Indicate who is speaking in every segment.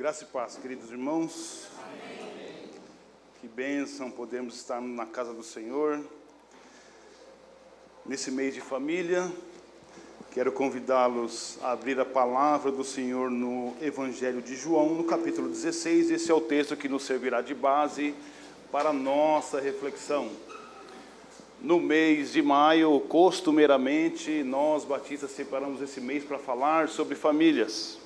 Speaker 1: Graça e paz, queridos irmãos. Amém. Que bênção podemos estar na casa do Senhor. Nesse mês de família, quero convidá-los a abrir a palavra do Senhor no Evangelho de João, no capítulo 16. Esse é o texto que nos servirá de base para a nossa reflexão. No mês de maio, costumeiramente, nós batistas separamos esse mês para falar sobre famílias.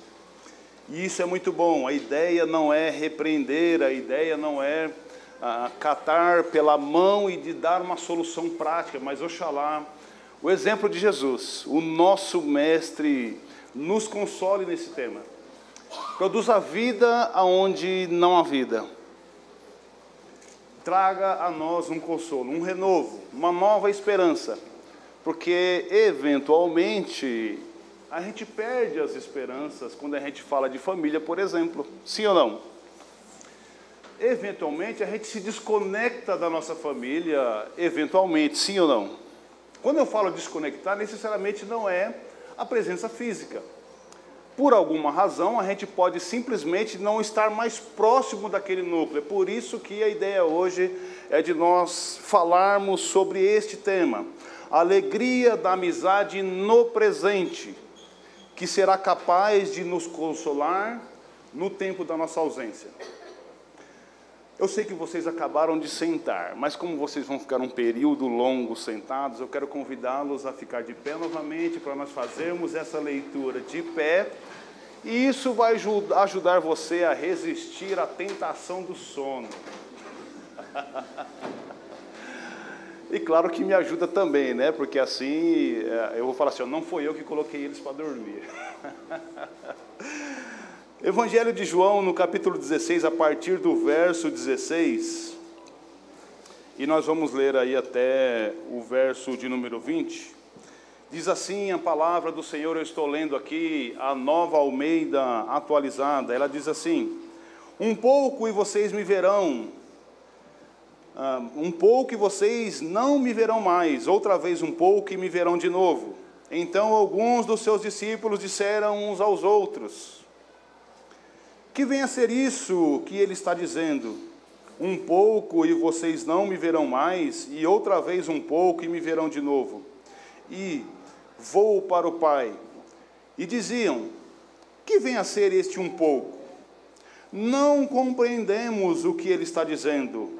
Speaker 1: E isso é muito bom. A ideia não é repreender, a ideia não é ah, catar pela mão e de dar uma solução prática, mas oxalá o exemplo de Jesus, o nosso mestre, nos console nesse tema. Produz a vida aonde não há vida traga a nós um consolo, um renovo, uma nova esperança, porque eventualmente a gente perde as esperanças quando a gente fala de família, por exemplo, sim ou não? Eventualmente a gente se desconecta da nossa família, eventualmente, sim ou não? Quando eu falo desconectar, necessariamente não é a presença física por alguma razão, a gente pode simplesmente não estar mais próximo daquele núcleo. É por isso que a ideia hoje é de nós falarmos sobre este tema, alegria da amizade no presente, que será capaz de nos consolar no tempo da nossa ausência. Eu sei que vocês acabaram de sentar, mas como vocês vão ficar um período longo sentados, eu quero convidá-los a ficar de pé novamente para nós fazermos essa leitura de pé. E isso vai ajudar você a resistir à tentação do sono. E claro que me ajuda também, né? Porque assim é, eu vou falar assim: não foi eu que coloquei eles para dormir. Evangelho de João, no capítulo 16, a partir do verso 16, e nós vamos ler aí até o verso de número 20. Diz assim a palavra do Senhor, eu estou lendo aqui a nova Almeida atualizada. Ela diz assim: Um pouco e vocês me verão, um pouco e vocês não me verão mais, outra vez um pouco e me verão de novo. Então alguns dos seus discípulos disseram uns aos outros: que vem a ser isso que ele está dizendo? Um pouco e vocês não me verão mais, e outra vez um pouco e me verão de novo. E vou para o Pai. E diziam: Que vem a ser este um pouco? Não compreendemos o que ele está dizendo.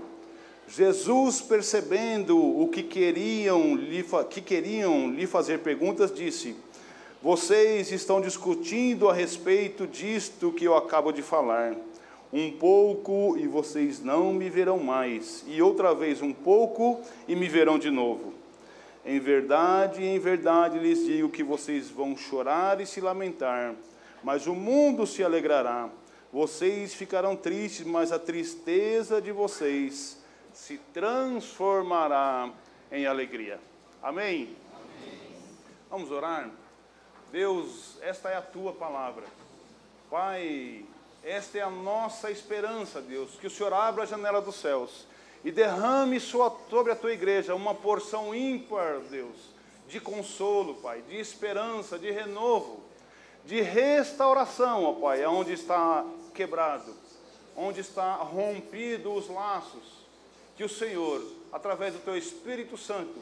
Speaker 1: Jesus, percebendo o que queriam lhe, que queriam lhe fazer perguntas, disse: vocês estão discutindo a respeito disto que eu acabo de falar. Um pouco e vocês não me verão mais, e outra vez um pouco e me verão de novo. Em verdade, em verdade lhes digo que vocês vão chorar e se lamentar, mas o mundo se alegrará. Vocês ficarão tristes, mas a tristeza de vocês se transformará em alegria. Amém? Amém. Vamos orar? Deus, esta é a tua palavra. Pai, esta é a nossa esperança, Deus, que o Senhor abra a janela dos céus e derrame sobre a tua igreja uma porção ímpar, Deus, de consolo, Pai, de esperança, de renovo, de restauração, ó Pai, aonde está quebrado, onde está rompido os laços, que o Senhor, através do teu Espírito Santo,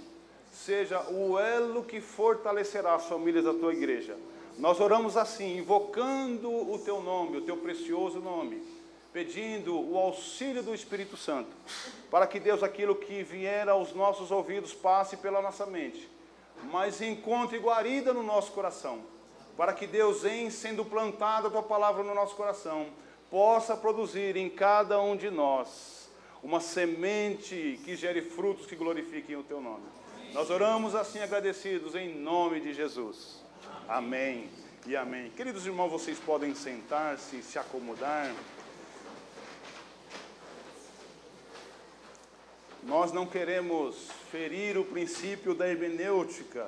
Speaker 1: seja o elo que fortalecerá as famílias da tua igreja. Nós oramos assim, invocando o teu nome, o teu precioso nome, pedindo o auxílio do Espírito Santo, para que Deus, aquilo que vier aos nossos ouvidos, passe pela nossa mente, mas encontre guarida no nosso coração, para que Deus, em sendo plantada a tua palavra no nosso coração, possa produzir em cada um de nós uma semente que gere frutos que glorifiquem o teu nome. Nós oramos assim agradecidos em nome de Jesus. Amém e amém. Queridos irmãos, vocês podem sentar-se, se acomodar. Nós não queremos ferir o princípio da hermenêutica,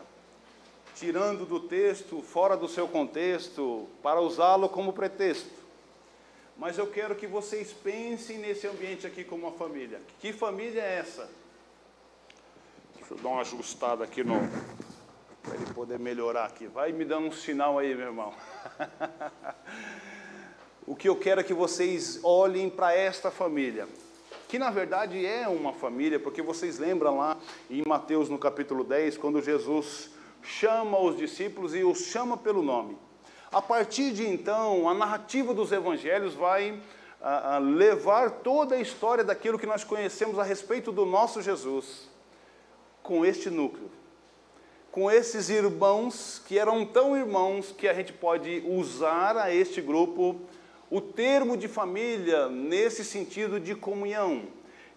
Speaker 1: tirando do texto, fora do seu contexto, para usá-lo como pretexto. Mas eu quero que vocês pensem nesse ambiente aqui como uma família. Que família é essa? Deixa eu dar uma ajustada aqui no. Para ele poder melhorar aqui. Vai me dando um sinal aí, meu irmão. o que eu quero é que vocês olhem para esta família, que na verdade é uma família, porque vocês lembram lá em Mateus no capítulo 10, quando Jesus chama os discípulos e os chama pelo nome. A partir de então, a narrativa dos evangelhos vai a, a levar toda a história daquilo que nós conhecemos a respeito do nosso Jesus com este núcleo, com esses irmãos que eram tão irmãos que a gente pode usar a este grupo o termo de família nesse sentido de comunhão,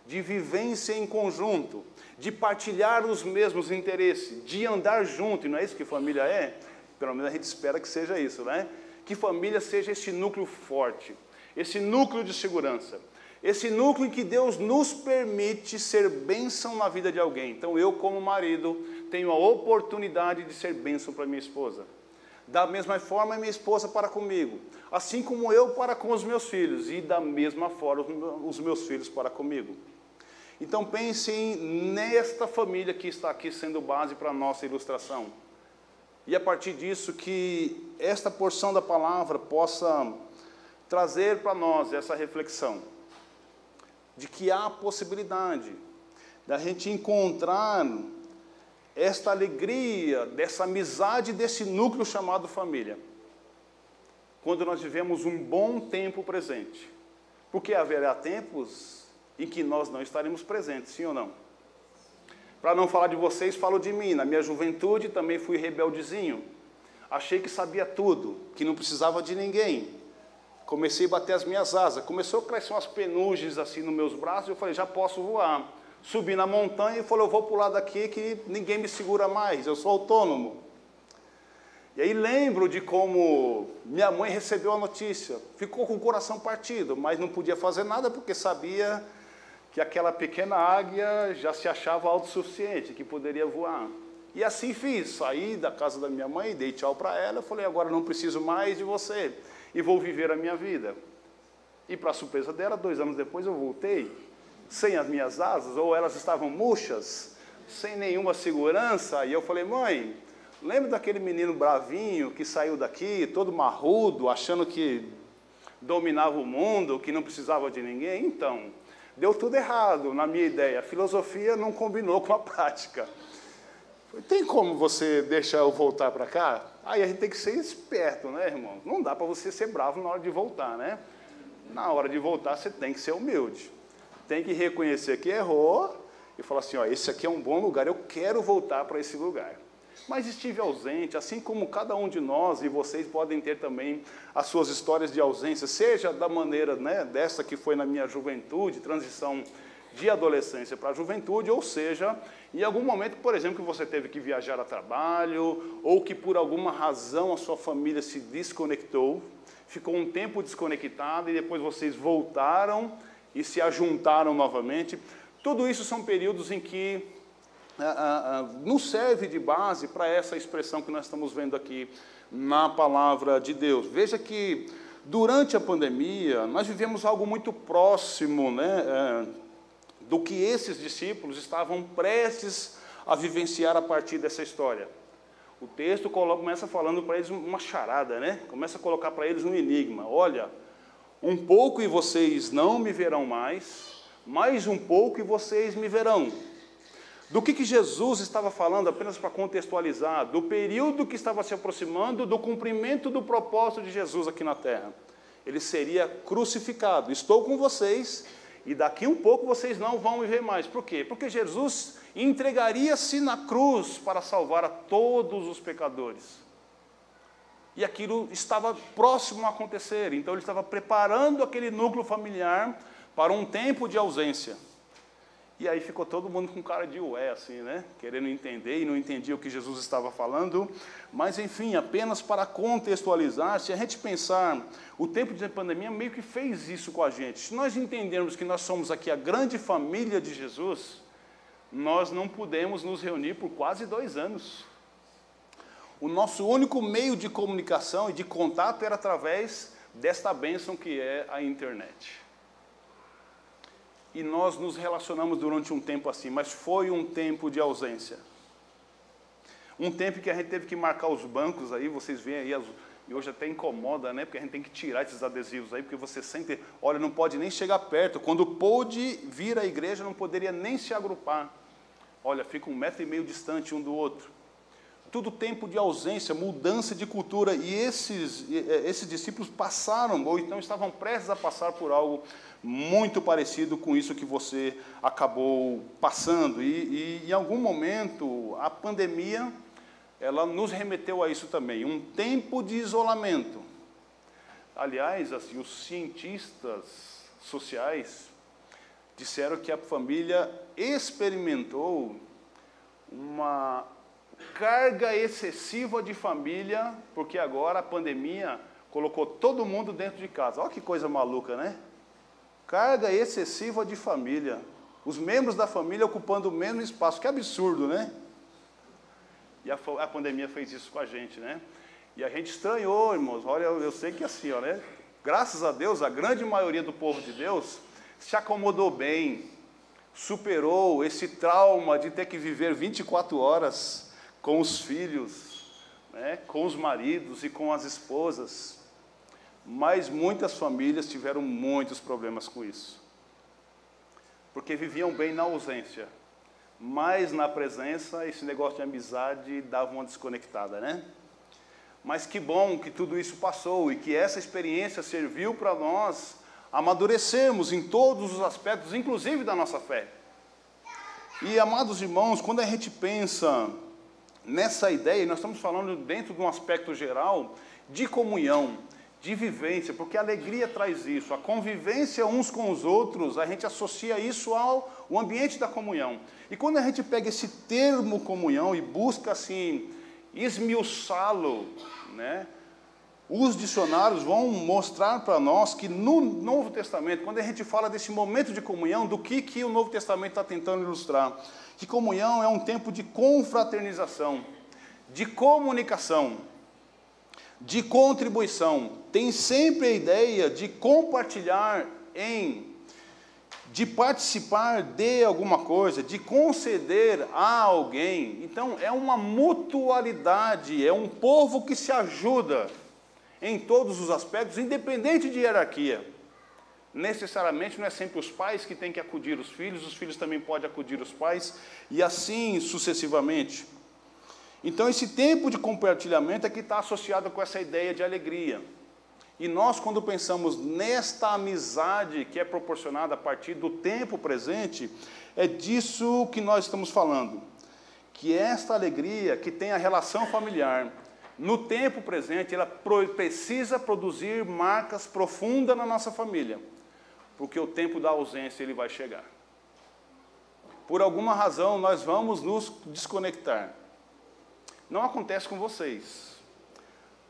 Speaker 1: de vivência em conjunto, de partilhar os mesmos interesses, de andar junto, e não é isso que família é? Pelo menos a gente espera que seja isso, né? Que família seja esse núcleo forte, esse núcleo de segurança, esse núcleo em que Deus nos permite ser bênção na vida de alguém. Então eu, como marido, tenho a oportunidade de ser bênção para minha esposa. Da mesma forma, minha esposa para comigo, assim como eu para com os meus filhos, e da mesma forma, os meus filhos para comigo. Então pensem nesta família que está aqui sendo base para a nossa ilustração. E a partir disso que esta porção da palavra possa trazer para nós essa reflexão de que há a possibilidade da gente encontrar esta alegria, dessa amizade, desse núcleo chamado família, quando nós vivemos um bom tempo presente. Porque haverá tempos em que nós não estaremos presentes, sim ou não? Para não falar de vocês, falo de mim. Na minha juventude também fui rebeldezinho. Achei que sabia tudo, que não precisava de ninguém. Comecei a bater as minhas asas. Começou a crescer umas penugens assim nos meus braços. Eu falei, já posso voar subi na montanha e falou: Eu vou pular daqui que ninguém me segura mais, eu sou autônomo. E aí lembro de como minha mãe recebeu a notícia, ficou com o coração partido, mas não podia fazer nada porque sabia que aquela pequena águia já se achava autossuficiente, que poderia voar. E assim fiz, saí da casa da minha mãe, dei tchau para ela, falei, agora não preciso mais de você e vou viver a minha vida. E para surpresa dela, dois anos depois eu voltei sem as minhas asas, ou elas estavam murchas, sem nenhuma segurança. E eu falei, mãe, lembra daquele menino bravinho que saiu daqui, todo marrudo, achando que dominava o mundo, que não precisava de ninguém? Então, deu tudo errado na minha ideia. A filosofia não combinou com a prática. Tem como você deixar eu voltar para cá? Aí a gente tem que ser esperto, né, irmão? Não dá para você ser bravo na hora de voltar, né? Na hora de voltar, você tem que ser humilde tem que reconhecer que errou e falar assim: ó, esse aqui é um bom lugar, eu quero voltar para esse lugar. Mas estive ausente, assim como cada um de nós e vocês podem ter também as suas histórias de ausência, seja da maneira né, dessa que foi na minha juventude, transição de adolescência para a juventude, ou seja, em algum momento, por exemplo, que você teve que viajar a trabalho, ou que por alguma razão a sua família se desconectou, ficou um tempo desconectado e depois vocês voltaram e se ajuntaram novamente. Tudo isso são períodos em que nos serve de base para essa expressão que nós estamos vendo aqui na palavra de Deus. Veja que durante a pandemia nós vivemos algo muito próximo né, é, do que esses discípulos estavam prestes a vivenciar a partir dessa história. O texto começa falando para eles uma charada, né? começa a colocar para eles um enigma. Olha, um pouco e vocês não me verão mais, mais um pouco e vocês me verão. Do que, que Jesus estava falando, apenas para contextualizar, do período que estava se aproximando do cumprimento do propósito de Jesus aqui na terra. Ele seria crucificado. Estou com vocês e daqui um pouco vocês não vão me ver mais. Por quê? Porque Jesus entregaria-se na cruz para salvar a todos os pecadores e aquilo estava próximo a acontecer. Então ele estava preparando aquele núcleo familiar para um tempo de ausência. E aí ficou todo mundo com cara de ué, assim, né? Querendo entender e não entendia o que Jesus estava falando. Mas, enfim, apenas para contextualizar, se a gente pensar, o tempo de pandemia meio que fez isso com a gente. Se nós entendermos que nós somos aqui a grande família de Jesus, nós não pudemos nos reunir por quase dois anos. O nosso único meio de comunicação e de contato era através desta bênção que é a internet. E nós nos relacionamos durante um tempo assim, mas foi um tempo de ausência. Um tempo que a gente teve que marcar os bancos aí, vocês veem aí as, e hoje até incomoda, né? Porque a gente tem que tirar esses adesivos aí, porque você sente, olha, não pode nem chegar perto. Quando pôde vir à igreja, não poderia nem se agrupar. Olha, fica um metro e meio distante um do outro. Tudo tempo de ausência, mudança de cultura. E esses, esses discípulos passaram, ou então estavam prestes a passar por algo muito parecido com isso que você acabou passando. E, e em algum momento, a pandemia ela nos remeteu a isso também, um tempo de isolamento. Aliás, assim, os cientistas sociais disseram que a família experimentou uma carga excessiva de família, porque agora a pandemia colocou todo mundo dentro de casa. Olha que coisa maluca, né? Carga excessiva de família. Os membros da família ocupando o mesmo espaço. Que absurdo, né? E a, a, pandemia fez isso com a gente, né? E a gente estranhou, irmãos. Olha, eu, sei que assim, ó, né? Graças a Deus, a grande maioria do povo de Deus se acomodou bem, superou esse trauma de ter que viver 24 horas com os filhos, né? com os maridos e com as esposas. Mas muitas famílias tiveram muitos problemas com isso. Porque viviam bem na ausência mas na presença, esse negócio de amizade dava uma desconectada, né? Mas que bom que tudo isso passou e que essa experiência serviu para nós amadurecermos em todos os aspectos, inclusive da nossa fé. E amados irmãos, quando a gente pensa nessa ideia, nós estamos falando dentro de um aspecto geral de comunhão, de vivência, porque a alegria traz isso, a convivência uns com os outros, a gente associa isso ao o ambiente da comunhão. E quando a gente pega esse termo comunhão e busca assim esmiuçá-lo, né? Os dicionários vão mostrar para nós que no Novo Testamento, quando a gente fala desse momento de comunhão, do que, que o Novo Testamento está tentando ilustrar? Que comunhão é um tempo de confraternização, de comunicação, de contribuição, tem sempre a ideia de compartilhar em, de participar de alguma coisa, de conceder a alguém. Então, é uma mutualidade, é um povo que se ajuda em todos os aspectos, independente de hierarquia. Necessariamente não é sempre os pais que têm que acudir os filhos, os filhos também podem acudir os pais, e assim sucessivamente. Então, esse tempo de compartilhamento é que está associado com essa ideia de alegria. E nós, quando pensamos nesta amizade que é proporcionada a partir do tempo presente, é disso que nós estamos falando. Que esta alegria que tem a relação familiar, no tempo presente, ela precisa produzir marcas profundas na nossa família, porque o tempo da ausência ele vai chegar. Por alguma razão, nós vamos nos desconectar. Não acontece com vocês.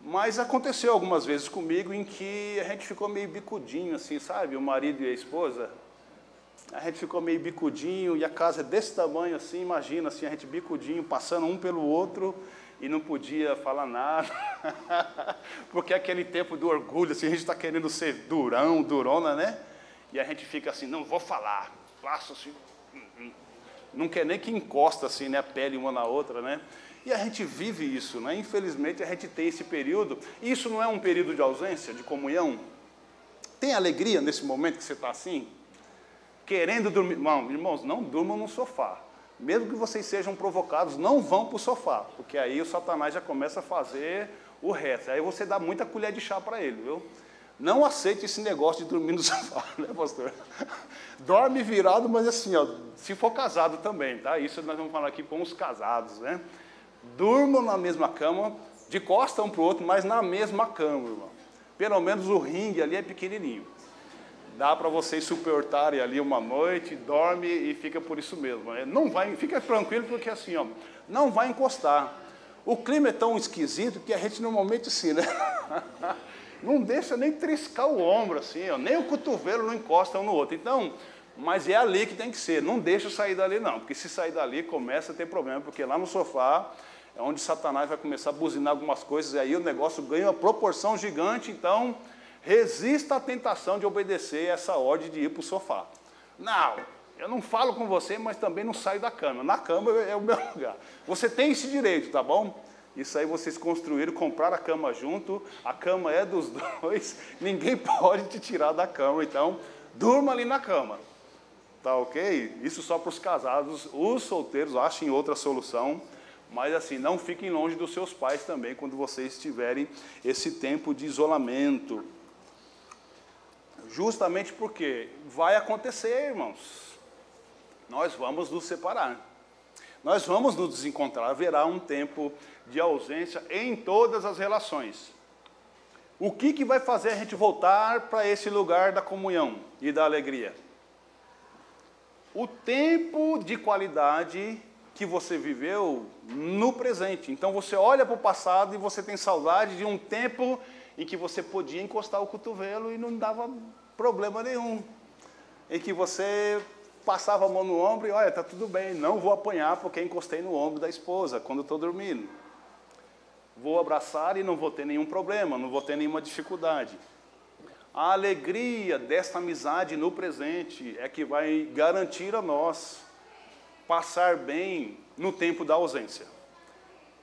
Speaker 1: Mas aconteceu algumas vezes comigo em que a gente ficou meio bicudinho, assim, sabe? O marido e a esposa. A gente ficou meio bicudinho e a casa é desse tamanho, assim, imagina, assim, a gente bicudinho, passando um pelo outro e não podia falar nada. Porque é aquele tempo do orgulho, assim, a gente está querendo ser durão, durona, né? E a gente fica assim, não vou falar. Passo assim, hum, hum. não quer nem que encosta assim, né, a pele uma na outra, né? E a gente vive isso, né? infelizmente a gente tem esse período. Isso não é um período de ausência, de comunhão? Tem alegria nesse momento que você está assim? Querendo dormir. Não, irmãos, não durmam no sofá. Mesmo que vocês sejam provocados, não vão para o sofá, porque aí o Satanás já começa a fazer o resto. Aí você dá muita colher de chá para ele, viu? Não aceite esse negócio de dormir no sofá, né, pastor? Dorme virado, mas assim, ó, se for casado também, tá? Isso nós vamos falar aqui com os casados, né? Durmam na mesma cama, de costa um para o outro, mas na mesma cama, irmão. Pelo menos o ringue ali é pequenininho. Dá para vocês suportarem ali uma noite, dorme e fica por isso mesmo. É, não vai, fica tranquilo porque assim, ó, não vai encostar. O clima é tão esquisito que a gente normalmente assim, né? não deixa nem triscar o ombro assim, ó, nem o cotovelo não encosta um no outro. Então, mas é ali que tem que ser, não deixa sair dali não, porque se sair dali começa a ter problema, porque lá no sofá é onde Satanás vai começar a buzinar algumas coisas, e aí o negócio ganha uma proporção gigante, então resista à tentação de obedecer essa ordem de ir para o sofá. Não, eu não falo com você, mas também não saio da cama. Na cama é o meu lugar. Você tem esse direito, tá bom? Isso aí vocês construíram, compraram a cama junto, a cama é dos dois, ninguém pode te tirar da cama, então durma ali na cama. Tá ok? Isso só para os casados, os solteiros achem outra solução, mas assim, não fiquem longe dos seus pais também quando vocês tiverem esse tempo de isolamento. Justamente porque vai acontecer, irmãos. Nós vamos nos separar. Nós vamos nos desencontrar. Haverá um tempo de ausência em todas as relações. O que, que vai fazer a gente voltar para esse lugar da comunhão e da alegria? O tempo de qualidade que você viveu no presente. Então você olha para o passado e você tem saudade de um tempo em que você podia encostar o cotovelo e não dava problema nenhum. Em que você passava a mão no ombro e olha, está tudo bem, não vou apanhar porque encostei no ombro da esposa quando estou dormindo. Vou abraçar e não vou ter nenhum problema, não vou ter nenhuma dificuldade. A alegria desta amizade no presente é que vai garantir a nós passar bem no tempo da ausência.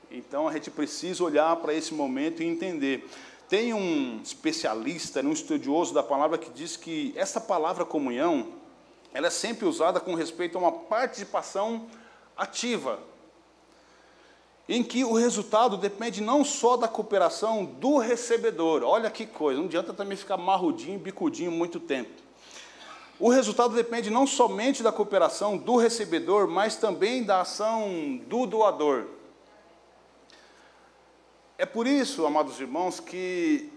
Speaker 1: Então a gente precisa olhar para esse momento e entender. Tem um especialista, um estudioso da palavra que diz que essa palavra comunhão, ela é sempre usada com respeito a uma participação ativa, em que o resultado depende não só da cooperação do recebedor. Olha que coisa, não adianta também ficar marrudinho, bicudinho muito tempo. O resultado depende não somente da cooperação do recebedor, mas também da ação do doador. É por isso, amados irmãos, que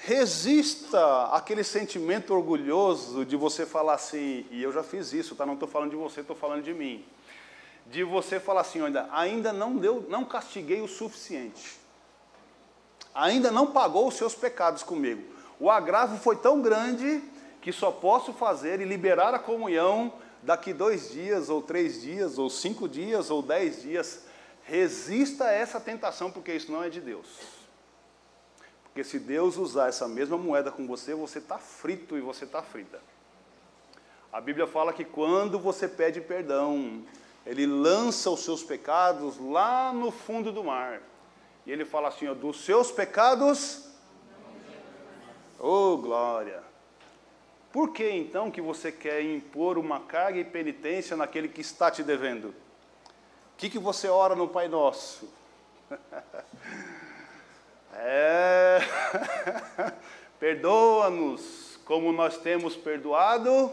Speaker 1: resista aquele sentimento orgulhoso de você falar assim, e eu já fiz isso, tá? Não estou falando de você, estou falando de mim. De você falar assim, ainda, ainda não deu, não castiguei o suficiente. Ainda não pagou os seus pecados comigo. O agravo foi tão grande que só posso fazer e liberar a comunhão daqui dois dias, ou três dias, ou cinco dias, ou dez dias. Resista a essa tentação, porque isso não é de Deus. Porque se Deus usar essa mesma moeda com você, você está frito e você está frita. A Bíblia fala que quando você pede perdão, Ele lança os seus pecados lá no fundo do mar. E Ele fala assim: ó, dos seus pecados. Oh, glória! Por que então que você quer impor uma carga e penitência naquele que está te devendo? O que, que você ora no Pai Nosso? é. Perdoa-nos como nós temos perdoado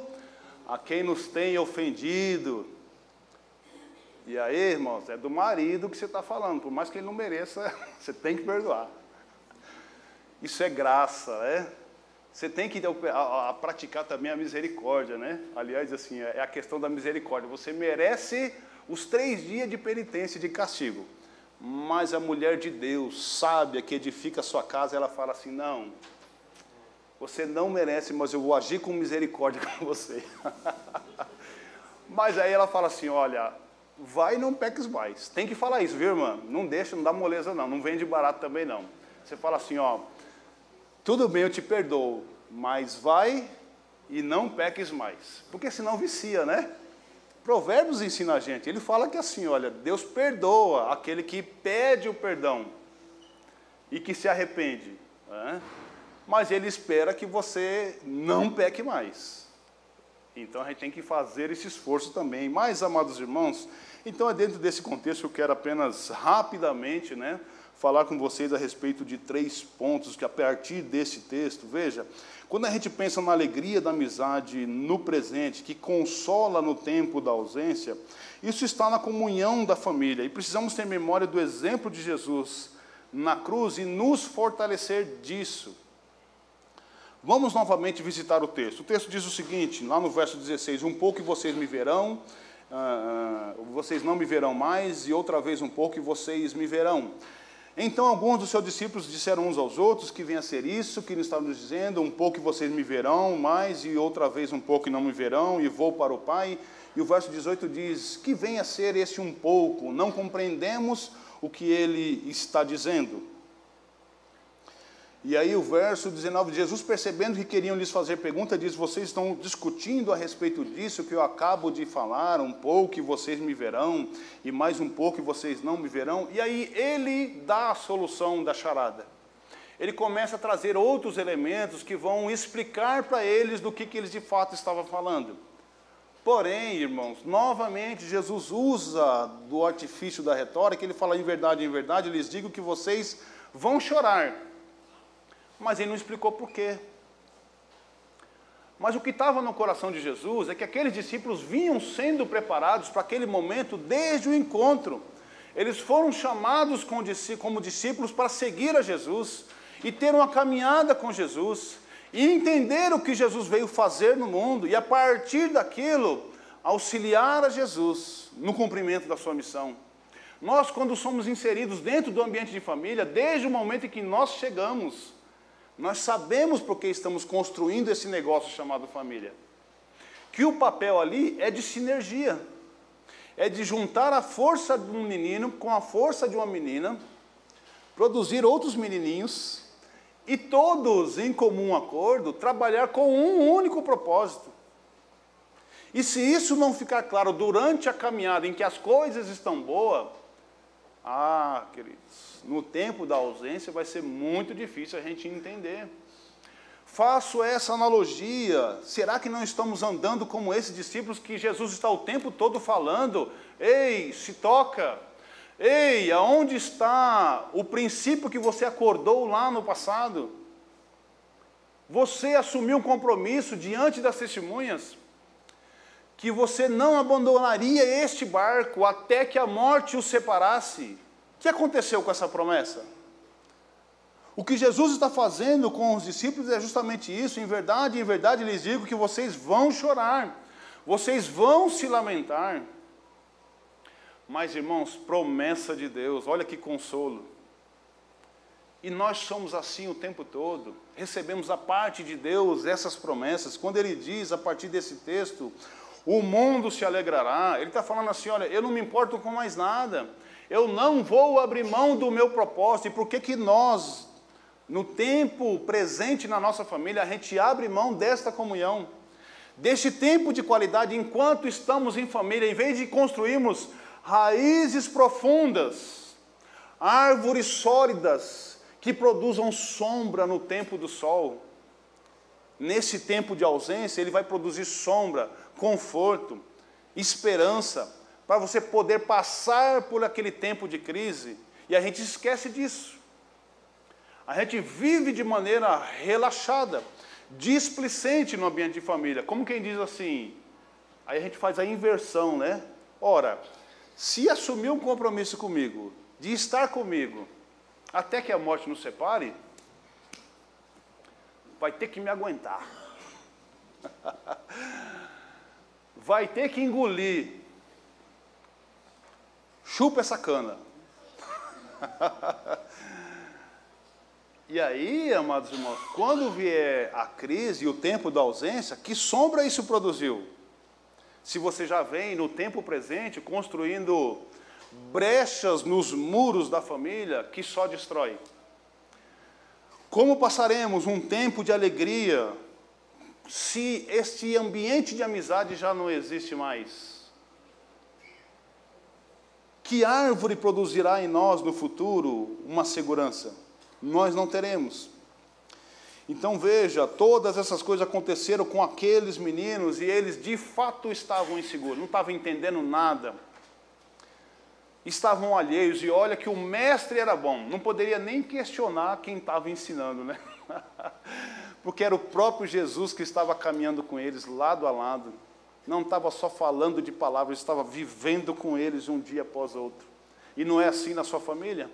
Speaker 1: a quem nos tem ofendido. E aí, irmãos, é do marido que você está falando, por mais que ele não mereça, você tem que perdoar. Isso é graça, né? Você tem que a, a, praticar também a misericórdia, né? Aliás, assim, é, é a questão da misericórdia. Você merece os três dias de penitência de castigo. Mas a mulher de Deus, sábia, que edifica a sua casa, ela fala assim: não, você não merece, mas eu vou agir com misericórdia com você. mas aí ela fala assim: olha, vai e não peques mais. Tem que falar isso, viu, irmã? Não deixa, não dá moleza, não. Não vende barato também, não. Você fala assim: ó, tudo bem, eu te perdoo, mas vai e não peques mais. Porque senão vicia, né? Provérbios ensina a gente. Ele fala que assim, olha, Deus perdoa aquele que pede o perdão e que se arrepende. Né? Mas ele espera que você não peque mais. Então a gente tem que fazer esse esforço também. Mas, amados irmãos, então é dentro desse contexto que eu quero apenas rapidamente, né? Falar com vocês a respeito de três pontos que, a partir desse texto, veja, quando a gente pensa na alegria da amizade no presente, que consola no tempo da ausência, isso está na comunhão da família e precisamos ter memória do exemplo de Jesus na cruz e nos fortalecer disso. Vamos novamente visitar o texto. O texto diz o seguinte, lá no verso 16: Um pouco e vocês me verão, uh, vocês não me verão mais, e outra vez um pouco e vocês me verão. Então alguns dos seus discípulos disseram uns aos outros que venha a ser isso que ele está nos dizendo, um pouco vocês me verão mais e outra vez um pouco não me verão e vou para o Pai. E o verso 18 diz: Que venha a ser esse um pouco, não compreendemos o que ele está dizendo. E aí o verso 19, Jesus percebendo que queriam lhes fazer pergunta, diz: Vocês estão discutindo a respeito disso que eu acabo de falar, um pouco e vocês me verão, e mais um pouco e vocês não me verão. E aí ele dá a solução da charada. Ele começa a trazer outros elementos que vão explicar para eles do que, que eles de fato estavam falando. Porém, irmãos, novamente Jesus usa do artifício da retórica, ele fala em verdade, em verdade, lhes digo que vocês vão chorar mas ele não explicou por quê. Mas o que estava no coração de Jesus é que aqueles discípulos vinham sendo preparados para aquele momento desde o encontro. Eles foram chamados como discípulos para seguir a Jesus e ter uma caminhada com Jesus e entender o que Jesus veio fazer no mundo e a partir daquilo auxiliar a Jesus no cumprimento da sua missão. Nós, quando somos inseridos dentro do ambiente de família, desde o momento em que nós chegamos, nós sabemos porque estamos construindo esse negócio chamado família. Que o papel ali é de sinergia. É de juntar a força de um menino com a força de uma menina, produzir outros menininhos e todos em comum acordo trabalhar com um único propósito. E se isso não ficar claro durante a caminhada em que as coisas estão boas, ah, queridos, no tempo da ausência vai ser muito difícil a gente entender. Faço essa analogia. Será que não estamos andando como esses discípulos que Jesus está o tempo todo falando? Ei, se toca. Ei, aonde está o princípio que você acordou lá no passado? Você assumiu um compromisso diante das testemunhas que você não abandonaria este barco até que a morte o separasse. O que aconteceu com essa promessa? O que Jesus está fazendo com os discípulos é justamente isso. Em verdade, em verdade lhes digo que vocês vão chorar, vocês vão se lamentar. Mas, irmãos, promessa de Deus, olha que consolo. E nós somos assim o tempo todo, recebemos a parte de Deus essas promessas. Quando ele diz, a partir desse texto, o mundo se alegrará. Ele está falando assim: olha, eu não me importo com mais nada, eu não vou abrir mão do meu propósito. E por que, que nós, no tempo presente na nossa família, a gente abre mão desta comunhão, deste tempo de qualidade enquanto estamos em família, em vez de construirmos raízes profundas, árvores sólidas que produzam sombra no tempo do sol? Nesse tempo de ausência, ele vai produzir sombra, conforto, esperança, para você poder passar por aquele tempo de crise. E a gente esquece disso. A gente vive de maneira relaxada, displicente no ambiente de família. Como quem diz assim, aí a gente faz a inversão, né? Ora, se assumir um compromisso comigo, de estar comigo, até que a morte nos separe, vai ter que me aguentar. vai ter que engolir. Chupa essa cana. e aí, amados irmãos, quando vier a crise e o tempo da ausência, que sombra isso produziu? Se você já vem no tempo presente construindo brechas nos muros da família que só destrói. Como passaremos um tempo de alegria se este ambiente de amizade já não existe mais? Que árvore produzirá em nós no futuro uma segurança? Nós não teremos. Então veja, todas essas coisas aconteceram com aqueles meninos e eles de fato estavam inseguros, não estavam entendendo nada. Estavam alheios e olha que o mestre era bom, não poderia nem questionar quem estava ensinando, né? porque era o próprio Jesus que estava caminhando com eles lado a lado. Não estava só falando de palavras, estava vivendo com eles um dia após outro. E não é assim na sua família?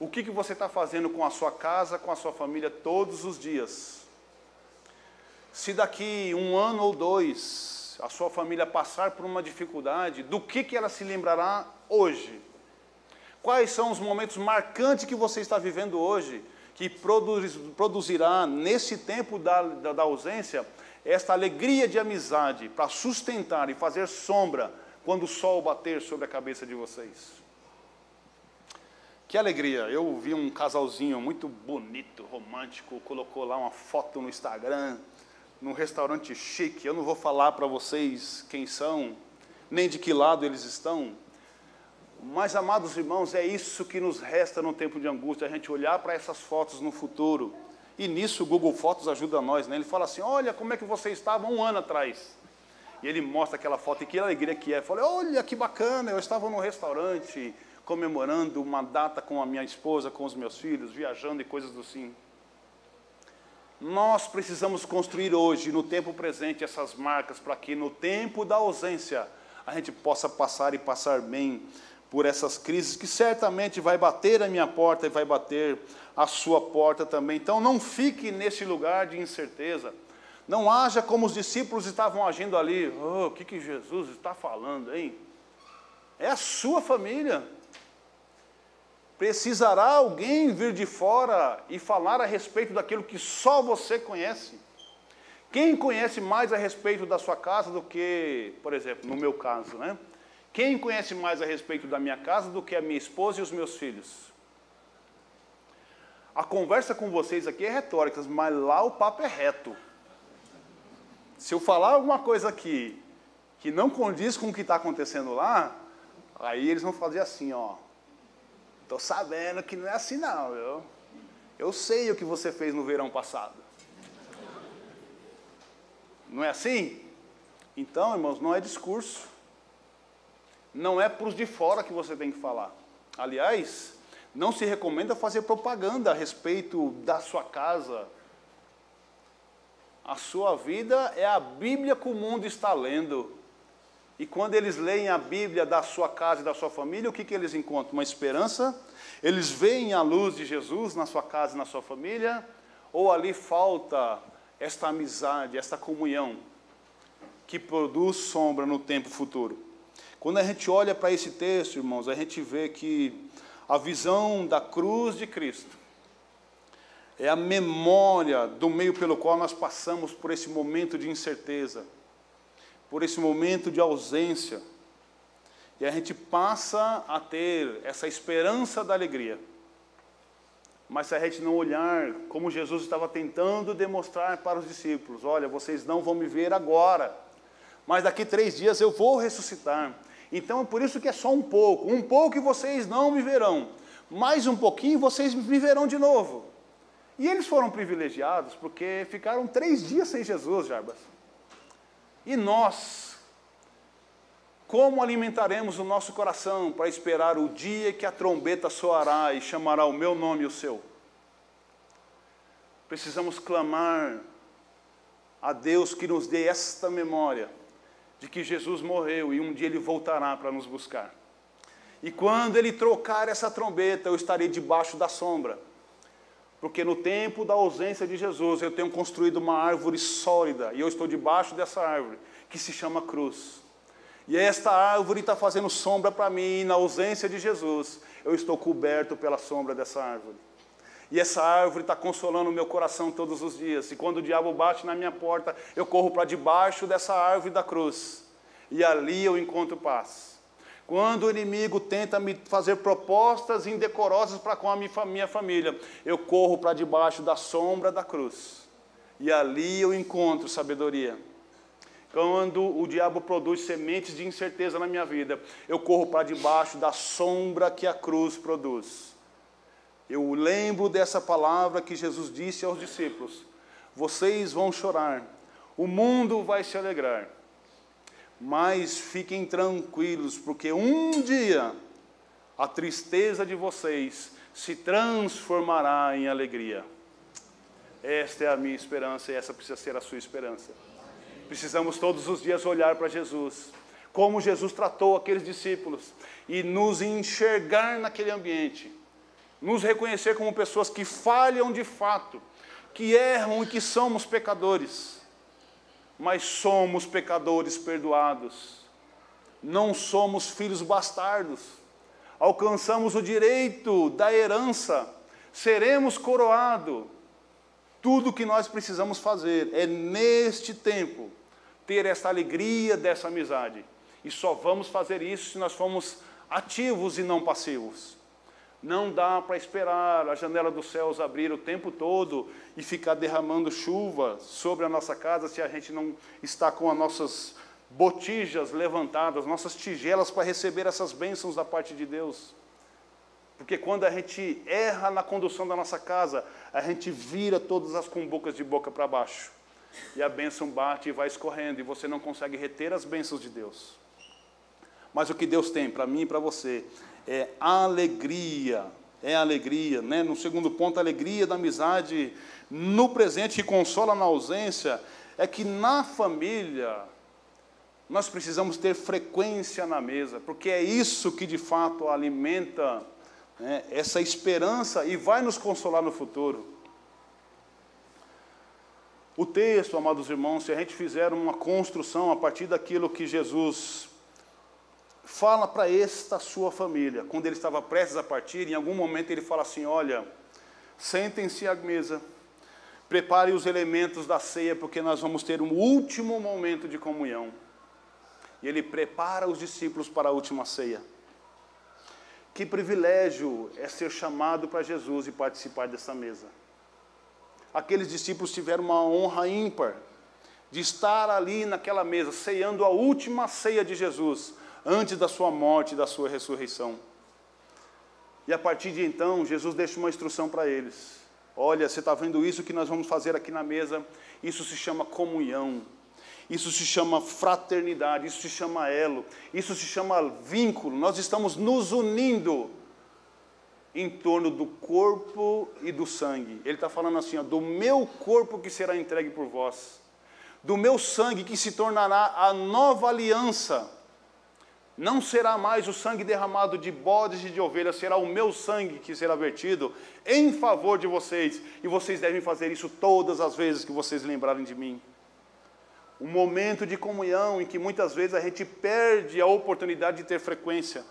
Speaker 1: O que, que você está fazendo com a sua casa, com a sua família todos os dias? Se daqui um ano ou dois a sua família passar por uma dificuldade, do que, que ela se lembrará hoje? Quais são os momentos marcantes que você está vivendo hoje? que produz, produzirá nesse tempo da, da, da ausência esta alegria de amizade para sustentar e fazer sombra quando o sol bater sobre a cabeça de vocês. Que alegria! Eu vi um casalzinho muito bonito, romântico, colocou lá uma foto no Instagram, num restaurante chique. Eu não vou falar para vocês quem são, nem de que lado eles estão. Mas, amados irmãos, é isso que nos resta no tempo de angústia, a gente olhar para essas fotos no futuro. E nisso o Google Fotos ajuda nós, né? Ele fala assim: olha como é que você estava um ano atrás. E ele mostra aquela foto e que alegria que é. Falei, olha que bacana, eu estava num restaurante, comemorando uma data com a minha esposa, com os meus filhos, viajando e coisas do assim. Nós precisamos construir hoje, no tempo presente, essas marcas para que no tempo da ausência a gente possa passar e passar bem por essas crises que certamente vai bater a minha porta e vai bater a sua porta também. Então não fique nesse lugar de incerteza. Não haja como os discípulos estavam agindo ali. Oh, o que, que Jesus está falando, hein? É a sua família. Precisará alguém vir de fora e falar a respeito daquilo que só você conhece? Quem conhece mais a respeito da sua casa do que, por exemplo, no meu caso, né? Quem conhece mais a respeito da minha casa do que a minha esposa e os meus filhos? A conversa com vocês aqui é retórica, mas lá o papo é reto. Se eu falar alguma coisa aqui que não condiz com o que está acontecendo lá, aí eles vão fazer assim, ó. Estou sabendo que não é assim não, eu, eu sei o que você fez no verão passado. Não é assim? Então, irmãos, não é discurso. Não é para os de fora que você tem que falar. Aliás, não se recomenda fazer propaganda a respeito da sua casa. A sua vida é a Bíblia que o mundo está lendo. E quando eles leem a Bíblia da sua casa e da sua família, o que, que eles encontram? Uma esperança? Eles veem a luz de Jesus na sua casa e na sua família? Ou ali falta esta amizade, esta comunhão que produz sombra no tempo futuro? Quando a gente olha para esse texto, irmãos, a gente vê que a visão da cruz de Cristo é a memória do meio pelo qual nós passamos por esse momento de incerteza por esse momento de ausência. E a gente passa a ter essa esperança da alegria. Mas se a gente não olhar como Jesus estava tentando demonstrar para os discípulos: olha, vocês não vão me ver agora, mas daqui três dias eu vou ressuscitar. Então é por isso que é só um pouco, um pouco e vocês não me verão, mais um pouquinho vocês me verão de novo. E eles foram privilegiados porque ficaram três dias sem Jesus, Jarbas. E nós, como alimentaremos o nosso coração para esperar o dia que a trombeta soará e chamará o meu nome e o seu? Precisamos clamar a Deus que nos dê esta memória de que Jesus morreu e um dia ele voltará para nos buscar. E quando ele trocar essa trombeta, eu estarei debaixo da sombra. Porque no tempo da ausência de Jesus, eu tenho construído uma árvore sólida e eu estou debaixo dessa árvore, que se chama cruz. E esta árvore está fazendo sombra para mim, e na ausência de Jesus, eu estou coberto pela sombra dessa árvore. E essa árvore está consolando o meu coração todos os dias. E quando o diabo bate na minha porta, eu corro para debaixo dessa árvore da cruz. E ali eu encontro paz. Quando o inimigo tenta me fazer propostas indecorosas para com a minha família, eu corro para debaixo da sombra da cruz. E ali eu encontro sabedoria. Quando o diabo produz sementes de incerteza na minha vida, eu corro para debaixo da sombra que a cruz produz. Eu lembro dessa palavra que Jesus disse aos discípulos: Vocês vão chorar, o mundo vai se alegrar. Mas fiquem tranquilos, porque um dia a tristeza de vocês se transformará em alegria. Esta é a minha esperança e essa precisa ser a sua esperança. Precisamos todos os dias olhar para Jesus, como Jesus tratou aqueles discípulos e nos enxergar naquele ambiente, nos reconhecer como pessoas que falham de fato, que erram e que somos pecadores mas somos pecadores perdoados. Não somos filhos bastardos. Alcançamos o direito da herança, seremos coroados. Tudo o que nós precisamos fazer é neste tempo ter essa alegria dessa amizade. E só vamos fazer isso se nós formos ativos e não passivos. Não dá para esperar a janela dos céus abrir o tempo todo e ficar derramando chuva sobre a nossa casa se a gente não está com as nossas botijas levantadas, nossas tigelas para receber essas bênçãos da parte de Deus. Porque quando a gente erra na condução da nossa casa, a gente vira todas as cumbucas de boca para baixo. E a bênção bate e vai escorrendo, e você não consegue reter as bênçãos de Deus. Mas o que Deus tem para mim e para você é alegria, é alegria, né? No segundo ponto, alegria da amizade no presente que consola na ausência, é que na família nós precisamos ter frequência na mesa, porque é isso que de fato alimenta né, essa esperança e vai nos consolar no futuro. O texto, amados irmãos, se a gente fizer uma construção a partir daquilo que Jesus fala para esta sua família, quando ele estava prestes a partir, em algum momento ele fala assim: Olha, sentem-se à mesa, prepare os elementos da ceia, porque nós vamos ter um último momento de comunhão. E ele prepara os discípulos para a última ceia. Que privilégio é ser chamado para Jesus e participar dessa mesa. Aqueles discípulos tiveram uma honra ímpar de estar ali naquela mesa, ceando a última ceia de Jesus, antes da sua morte e da sua ressurreição. E a partir de então, Jesus deixa uma instrução para eles. Olha, você está vendo isso que nós vamos fazer aqui na mesa? Isso se chama comunhão. Isso se chama fraternidade, isso se chama elo, isso se chama vínculo. Nós estamos nos unindo em torno do corpo e do sangue. Ele está falando assim: ó, do meu corpo que será entregue por vós, do meu sangue que se tornará a nova aliança. Não será mais o sangue derramado de bodes e de ovelhas, será o meu sangue que será vertido em favor de vocês. E vocês devem fazer isso todas as vezes que vocês lembrarem de mim um momento de comunhão em que muitas vezes a gente perde a oportunidade de ter frequência.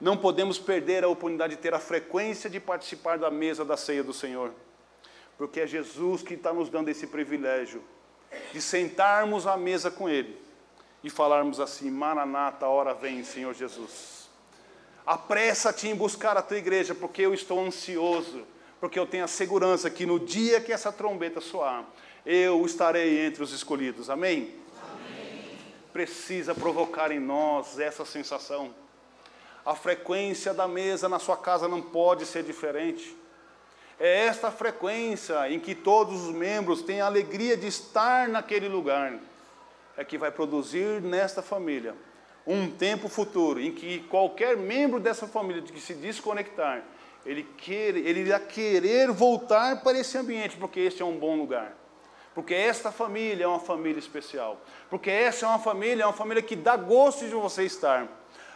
Speaker 1: Não podemos perder a oportunidade de ter a frequência de participar da mesa da ceia do Senhor, porque é Jesus que está nos dando esse privilégio de sentarmos à mesa com Ele e falarmos assim: Maranata, a hora vem, Senhor Jesus. Apressa-te em buscar a tua igreja, porque eu estou ansioso, porque eu tenho a segurança que no dia que essa trombeta soar, eu estarei entre os escolhidos. Amém? Amém? Precisa provocar em nós essa sensação. A frequência da mesa na sua casa não pode ser diferente. É esta frequência em que todos os membros têm a alegria de estar naquele lugar, é que vai produzir nesta família um tempo futuro em que qualquer membro dessa família que se desconectar, ele, quer, ele irá querer voltar para esse ambiente, porque esse é um bom lugar. Porque esta família é uma família especial. Porque essa é uma família, é uma família que dá gosto de você estar.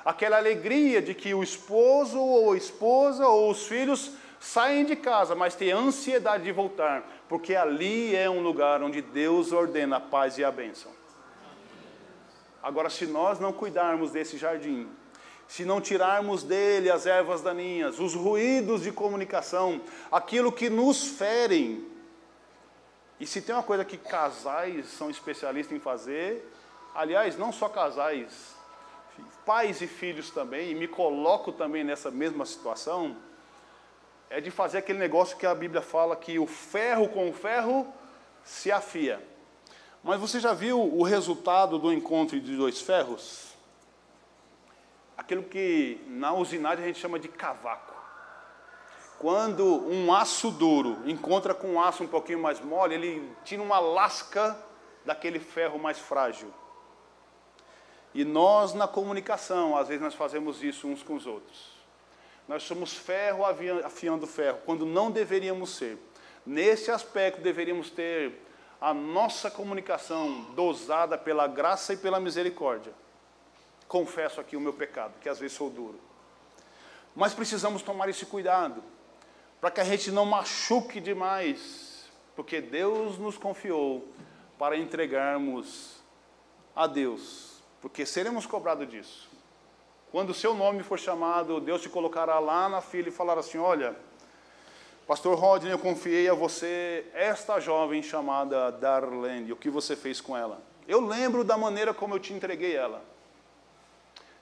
Speaker 1: Aquela alegria de que o esposo ou a esposa ou os filhos saem de casa, mas têm ansiedade de voltar, porque ali é um lugar onde Deus ordena a paz e a bênção. Agora, se nós não cuidarmos desse jardim, se não tirarmos dele as ervas daninhas, os ruídos de comunicação, aquilo que nos ferem, e se tem uma coisa que casais são especialistas em fazer, aliás, não só casais, pais e filhos também, e me coloco também nessa mesma situação, é de fazer aquele negócio que a Bíblia fala que o ferro com o ferro se afia. Mas você já viu o resultado do encontro de dois ferros? Aquilo que na usinagem a gente chama de cavaco. Quando um aço duro encontra com um aço um pouquinho mais mole, ele tira uma lasca daquele ferro mais frágil. E nós na comunicação, às vezes nós fazemos isso uns com os outros. Nós somos ferro afiando ferro, quando não deveríamos ser. Nesse aspecto, deveríamos ter a nossa comunicação dosada pela graça e pela misericórdia. Confesso aqui o meu pecado, que às vezes sou duro. Mas precisamos tomar esse cuidado para que a gente não machuque demais, porque Deus nos confiou para entregarmos a Deus, porque seremos cobrados disso. Quando o seu nome for chamado, Deus te colocará lá na fila e falará assim: Olha, Pastor Rodney, eu confiei a você esta jovem chamada Darlene, o que você fez com ela? Eu lembro da maneira como eu te entreguei ela.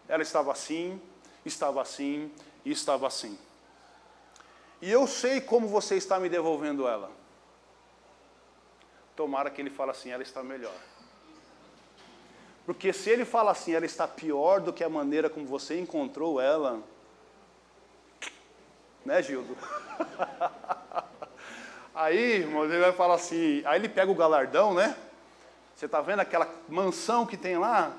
Speaker 1: Ela estava assim, estava assim e estava assim. E eu sei como você está me devolvendo ela. Tomara que ele fale assim, ela está melhor. Porque se ele fala assim, ela está pior do que a maneira como você encontrou ela, né, Gildo? aí, irmão, ele vai falar assim, aí ele pega o galardão, né? Você está vendo aquela mansão que tem lá?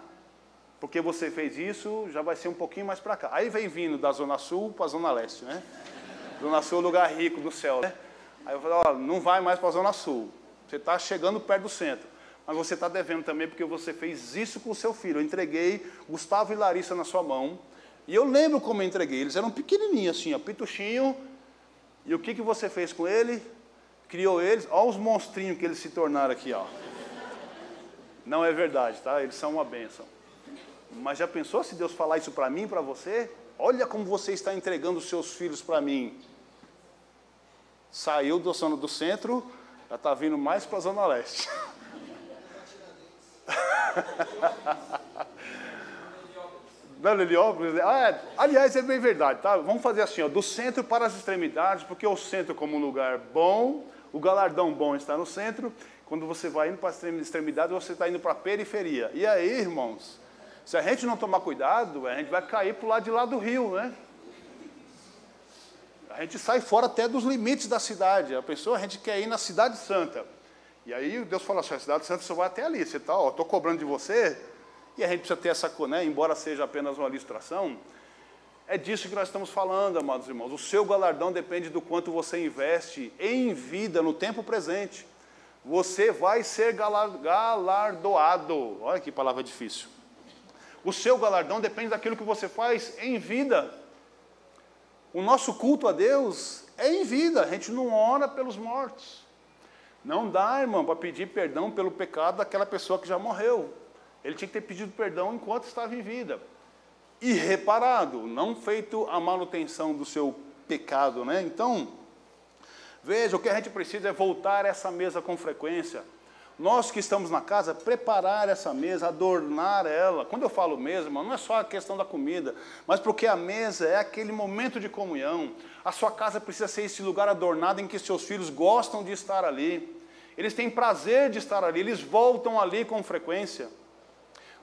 Speaker 1: Porque você fez isso, já vai ser um pouquinho mais para cá. Aí vem vindo da Zona Sul para a Zona Leste, né? Zona Sul é lugar rico do céu, né? Aí eu falo, ó, não vai mais para a Zona Sul. Você está chegando perto do centro mas você está devendo também porque você fez isso com o seu filho. Eu entreguei Gustavo e Larissa na sua mão, e eu lembro como eu entreguei. Eles eram pequenininhos assim, ó, pituchinho. E o que, que você fez com ele? Criou eles. Olha os monstrinhos que eles se tornaram aqui, ó. Não é verdade, tá? Eles são uma bênção. Mas já pensou se Deus falar isso para mim, para você? Olha como você está entregando os seus filhos para mim. Saiu do, do centro, já está vindo mais para a Zona Leste. Não, Heliópolis. Ah, é. aliás, é bem verdade, tá? Vamos fazer assim, ó, do centro para as extremidades, porque o centro como um lugar bom, o galardão bom está no centro. Quando você vai indo para as extremidades, você está indo para a periferia. E aí, irmãos, se a gente não tomar cuidado, a gente vai cair para o lado de lá do rio, né? A gente sai fora até dos limites da cidade. A pessoa, a gente quer ir na cidade santa. E aí Deus fala assim, a cidade santa só vai até ali. Você está, estou cobrando de você, e a gente precisa ter essa, né, embora seja apenas uma ilustração, é disso que nós estamos falando, amados irmãos. O seu galardão depende do quanto você investe em vida, no tempo presente. Você vai ser galardoado. Olha que palavra difícil. O seu galardão depende daquilo que você faz em vida. O nosso culto a Deus é em vida, a gente não ora pelos mortos. Não dá, irmão, para pedir perdão pelo pecado daquela pessoa que já morreu. Ele tinha que ter pedido perdão enquanto estava em vida. E reparado, não feito a manutenção do seu pecado, né? Então, veja, o que a gente precisa é voltar a essa mesa com frequência. Nós que estamos na casa, preparar essa mesa, adornar ela. Quando eu falo mesa, não é só a questão da comida, mas porque a mesa é aquele momento de comunhão. A sua casa precisa ser esse lugar adornado em que seus filhos gostam de estar ali. Eles têm prazer de estar ali, eles voltam ali com frequência.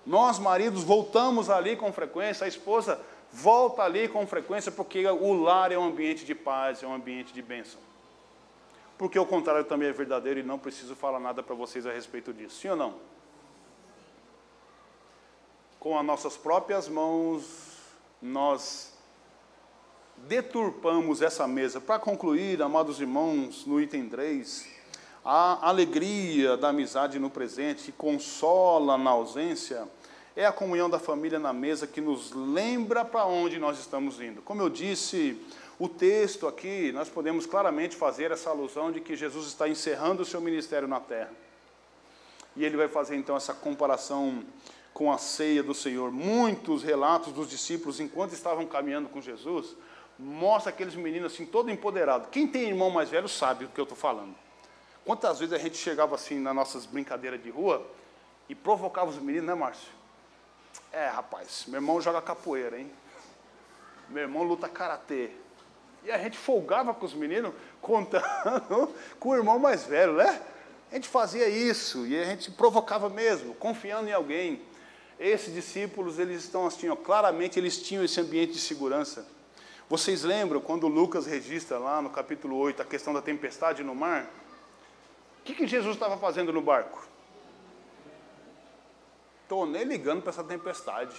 Speaker 1: Nós, maridos, voltamos ali com frequência, a esposa volta ali com frequência, porque o lar é um ambiente de paz, é um ambiente de bênção porque o contrário também é verdadeiro e não preciso falar nada para vocês a respeito disso. Sim ou não? Com as nossas próprias mãos, nós deturpamos essa mesa. Para concluir, amados irmãos, no item 3, a alegria da amizade no presente, consola na ausência, é a comunhão da família na mesa que nos lembra para onde nós estamos indo. Como eu disse, o texto aqui, nós podemos claramente fazer essa alusão de que Jesus está encerrando o seu ministério na terra. E ele vai fazer então essa comparação com a ceia do Senhor. Muitos relatos dos discípulos, enquanto estavam caminhando com Jesus, mostra aqueles meninos assim, todo empoderado. Quem tem irmão mais velho sabe do que eu estou falando. Quantas vezes a gente chegava assim nas nossas brincadeiras de rua e provocava os meninos, né, Márcio? É, rapaz, meu irmão joga capoeira, hein? Meu irmão luta karatê. E a gente folgava com os meninos, contando com o irmão mais velho, né? A gente fazia isso e a gente provocava mesmo, confiando em alguém. Esses discípulos, eles estão assim, ó, claramente eles tinham esse ambiente de segurança. Vocês lembram quando Lucas registra lá no capítulo 8 a questão da tempestade no mar? O que, que Jesus estava fazendo no barco? Estou nem ligando para essa tempestade.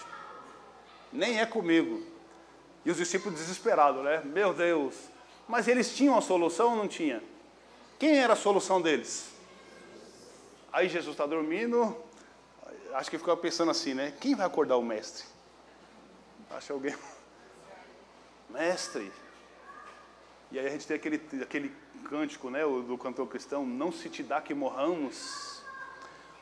Speaker 1: Nem é comigo. E os discípulos desesperados, né? Meu Deus. Mas eles tinham a solução ou não tinha? Quem era a solução deles? Aí Jesus está dormindo, acho que ficava pensando assim, né? Quem vai acordar o mestre? Acho alguém. Mestre. E aí a gente tem aquele, aquele cântico, né, do cantor cristão, não se te dá que morramos.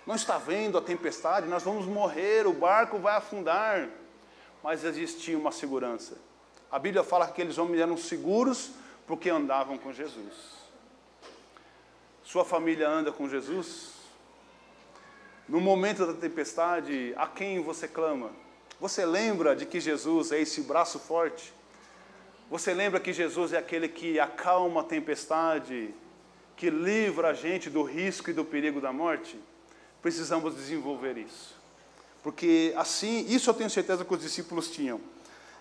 Speaker 1: Não está vendo a tempestade, nós vamos morrer, o barco vai afundar. Mas existia uma segurança. A Bíblia fala que aqueles homens eram seguros porque andavam com Jesus. Sua família anda com Jesus? No momento da tempestade, a quem você clama? Você lembra de que Jesus é esse braço forte? Você lembra que Jesus é aquele que acalma a tempestade, que livra a gente do risco e do perigo da morte? Precisamos desenvolver isso. Porque assim, isso eu tenho certeza que os discípulos tinham.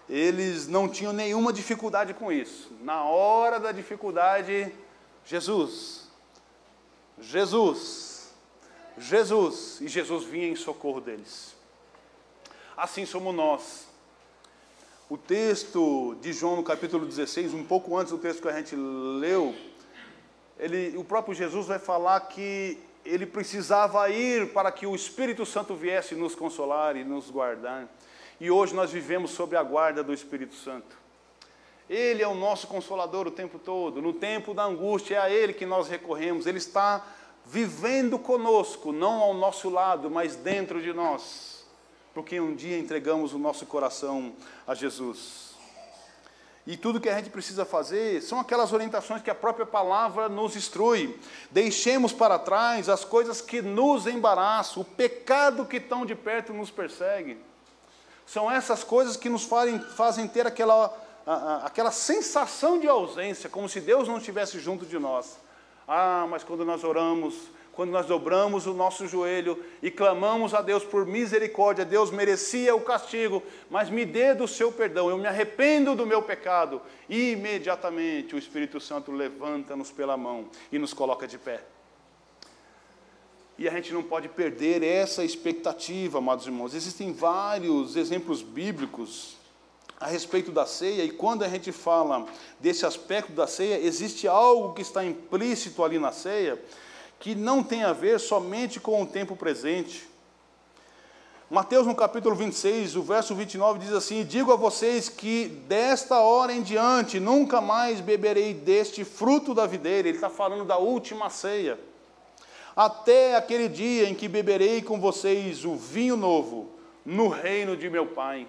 Speaker 1: Eles não tinham nenhuma dificuldade com isso. Na hora da dificuldade, Jesus, Jesus, Jesus, e Jesus vinha em socorro deles. Assim somos nós. O texto de João, no capítulo 16, um pouco antes do texto que a gente leu, ele, o próprio Jesus vai falar que ele precisava ir para que o Espírito Santo viesse nos consolar e nos guardar. E hoje nós vivemos sob a guarda do Espírito Santo. Ele é o nosso consolador o tempo todo. No tempo da angústia, é a Ele que nós recorremos. Ele está vivendo conosco, não ao nosso lado, mas dentro de nós porque um dia entregamos o nosso coração a Jesus. E tudo que a gente precisa fazer são aquelas orientações que a própria palavra nos instrui. Deixemos para trás as coisas que nos embaraçam, o pecado que tão de perto nos persegue. São essas coisas que nos fazem, fazem ter aquela, aquela sensação de ausência, como se Deus não estivesse junto de nós. Ah, mas quando nós oramos, quando nós dobramos o nosso joelho e clamamos a Deus por misericórdia, Deus merecia o castigo, mas me dê do seu perdão, eu me arrependo do meu pecado. E imediatamente o Espírito Santo levanta-nos pela mão e nos coloca de pé. E a gente não pode perder essa expectativa, amados irmãos. Existem vários exemplos bíblicos a respeito da ceia, e quando a gente fala desse aspecto da ceia, existe algo que está implícito ali na ceia, que não tem a ver somente com o tempo presente. Mateus, no capítulo 26, o verso 29 diz assim: Digo a vocês que desta hora em diante nunca mais beberei deste fruto da videira. Ele está falando da última ceia. Até aquele dia em que beberei com vocês o vinho novo no reino de meu Pai.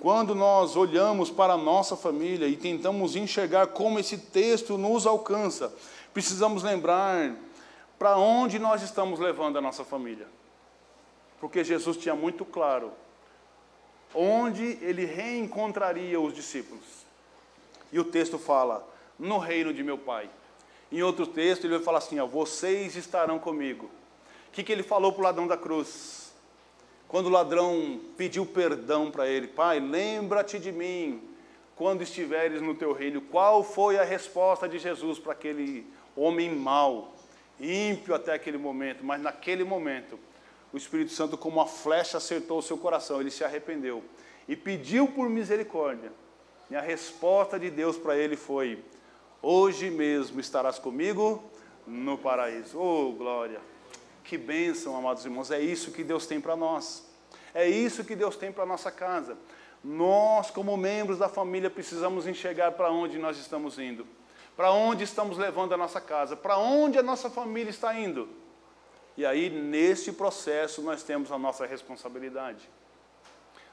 Speaker 1: Quando nós olhamos para a nossa família e tentamos enxergar como esse texto nos alcança, precisamos lembrar para onde nós estamos levando a nossa família. Porque Jesus tinha muito claro onde ele reencontraria os discípulos. E o texto fala: no reino de meu Pai. Em outro texto, ele vai falar assim: ó, vocês estarão comigo. O que, que ele falou para o ladrão da cruz? Quando o ladrão pediu perdão para ele: Pai, lembra-te de mim quando estiveres no teu reino. Qual foi a resposta de Jesus para aquele homem mau, ímpio até aquele momento, mas naquele momento, o Espírito Santo, como uma flecha, acertou o seu coração, ele se arrependeu e pediu por misericórdia. E a resposta de Deus para ele foi: Hoje mesmo estarás comigo no paraíso. Oh, glória! Que bênção, amados irmãos, é isso que Deus tem para nós. É isso que Deus tem para a nossa casa. Nós, como membros da família, precisamos enxergar para onde nós estamos indo. Para onde estamos levando a nossa casa? Para onde a nossa família está indo? E aí, nesse processo, nós temos a nossa responsabilidade.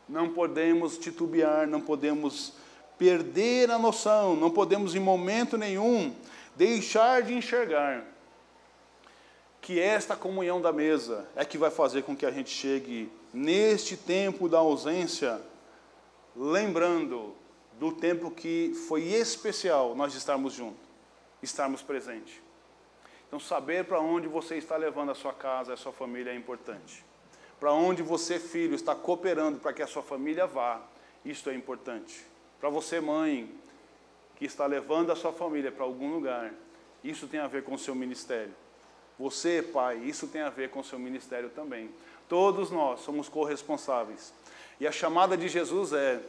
Speaker 1: Não podemos titubear, não podemos perder a noção, não podemos em momento nenhum deixar de enxergar que esta comunhão da mesa é que vai fazer com que a gente chegue neste tempo da ausência, lembrando do tempo que foi especial nós estarmos juntos, estarmos presentes. Então, saber para onde você está levando a sua casa, a sua família é importante. Para onde você, filho, está cooperando para que a sua família vá, isto é importante. Para você, mãe, que está levando a sua família para algum lugar, isso tem a ver com o seu ministério. Você, pai, isso tem a ver com o seu ministério também. Todos nós somos corresponsáveis. E a chamada de Jesus é: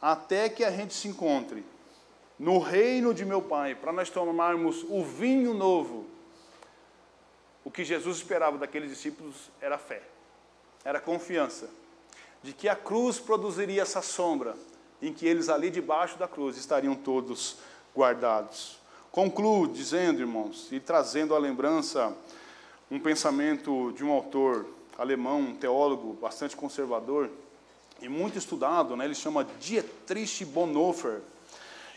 Speaker 1: até que a gente se encontre no reino de meu Pai, para nós tomarmos o vinho novo. O que Jesus esperava daqueles discípulos era fé, era confiança, de que a cruz produziria essa sombra, em que eles ali debaixo da cruz estariam todos guardados. Concluo dizendo, irmãos, e trazendo à lembrança um pensamento de um autor alemão, um teólogo bastante conservador, e muito estudado, né? ele chama Dietrich Bonhoeffer.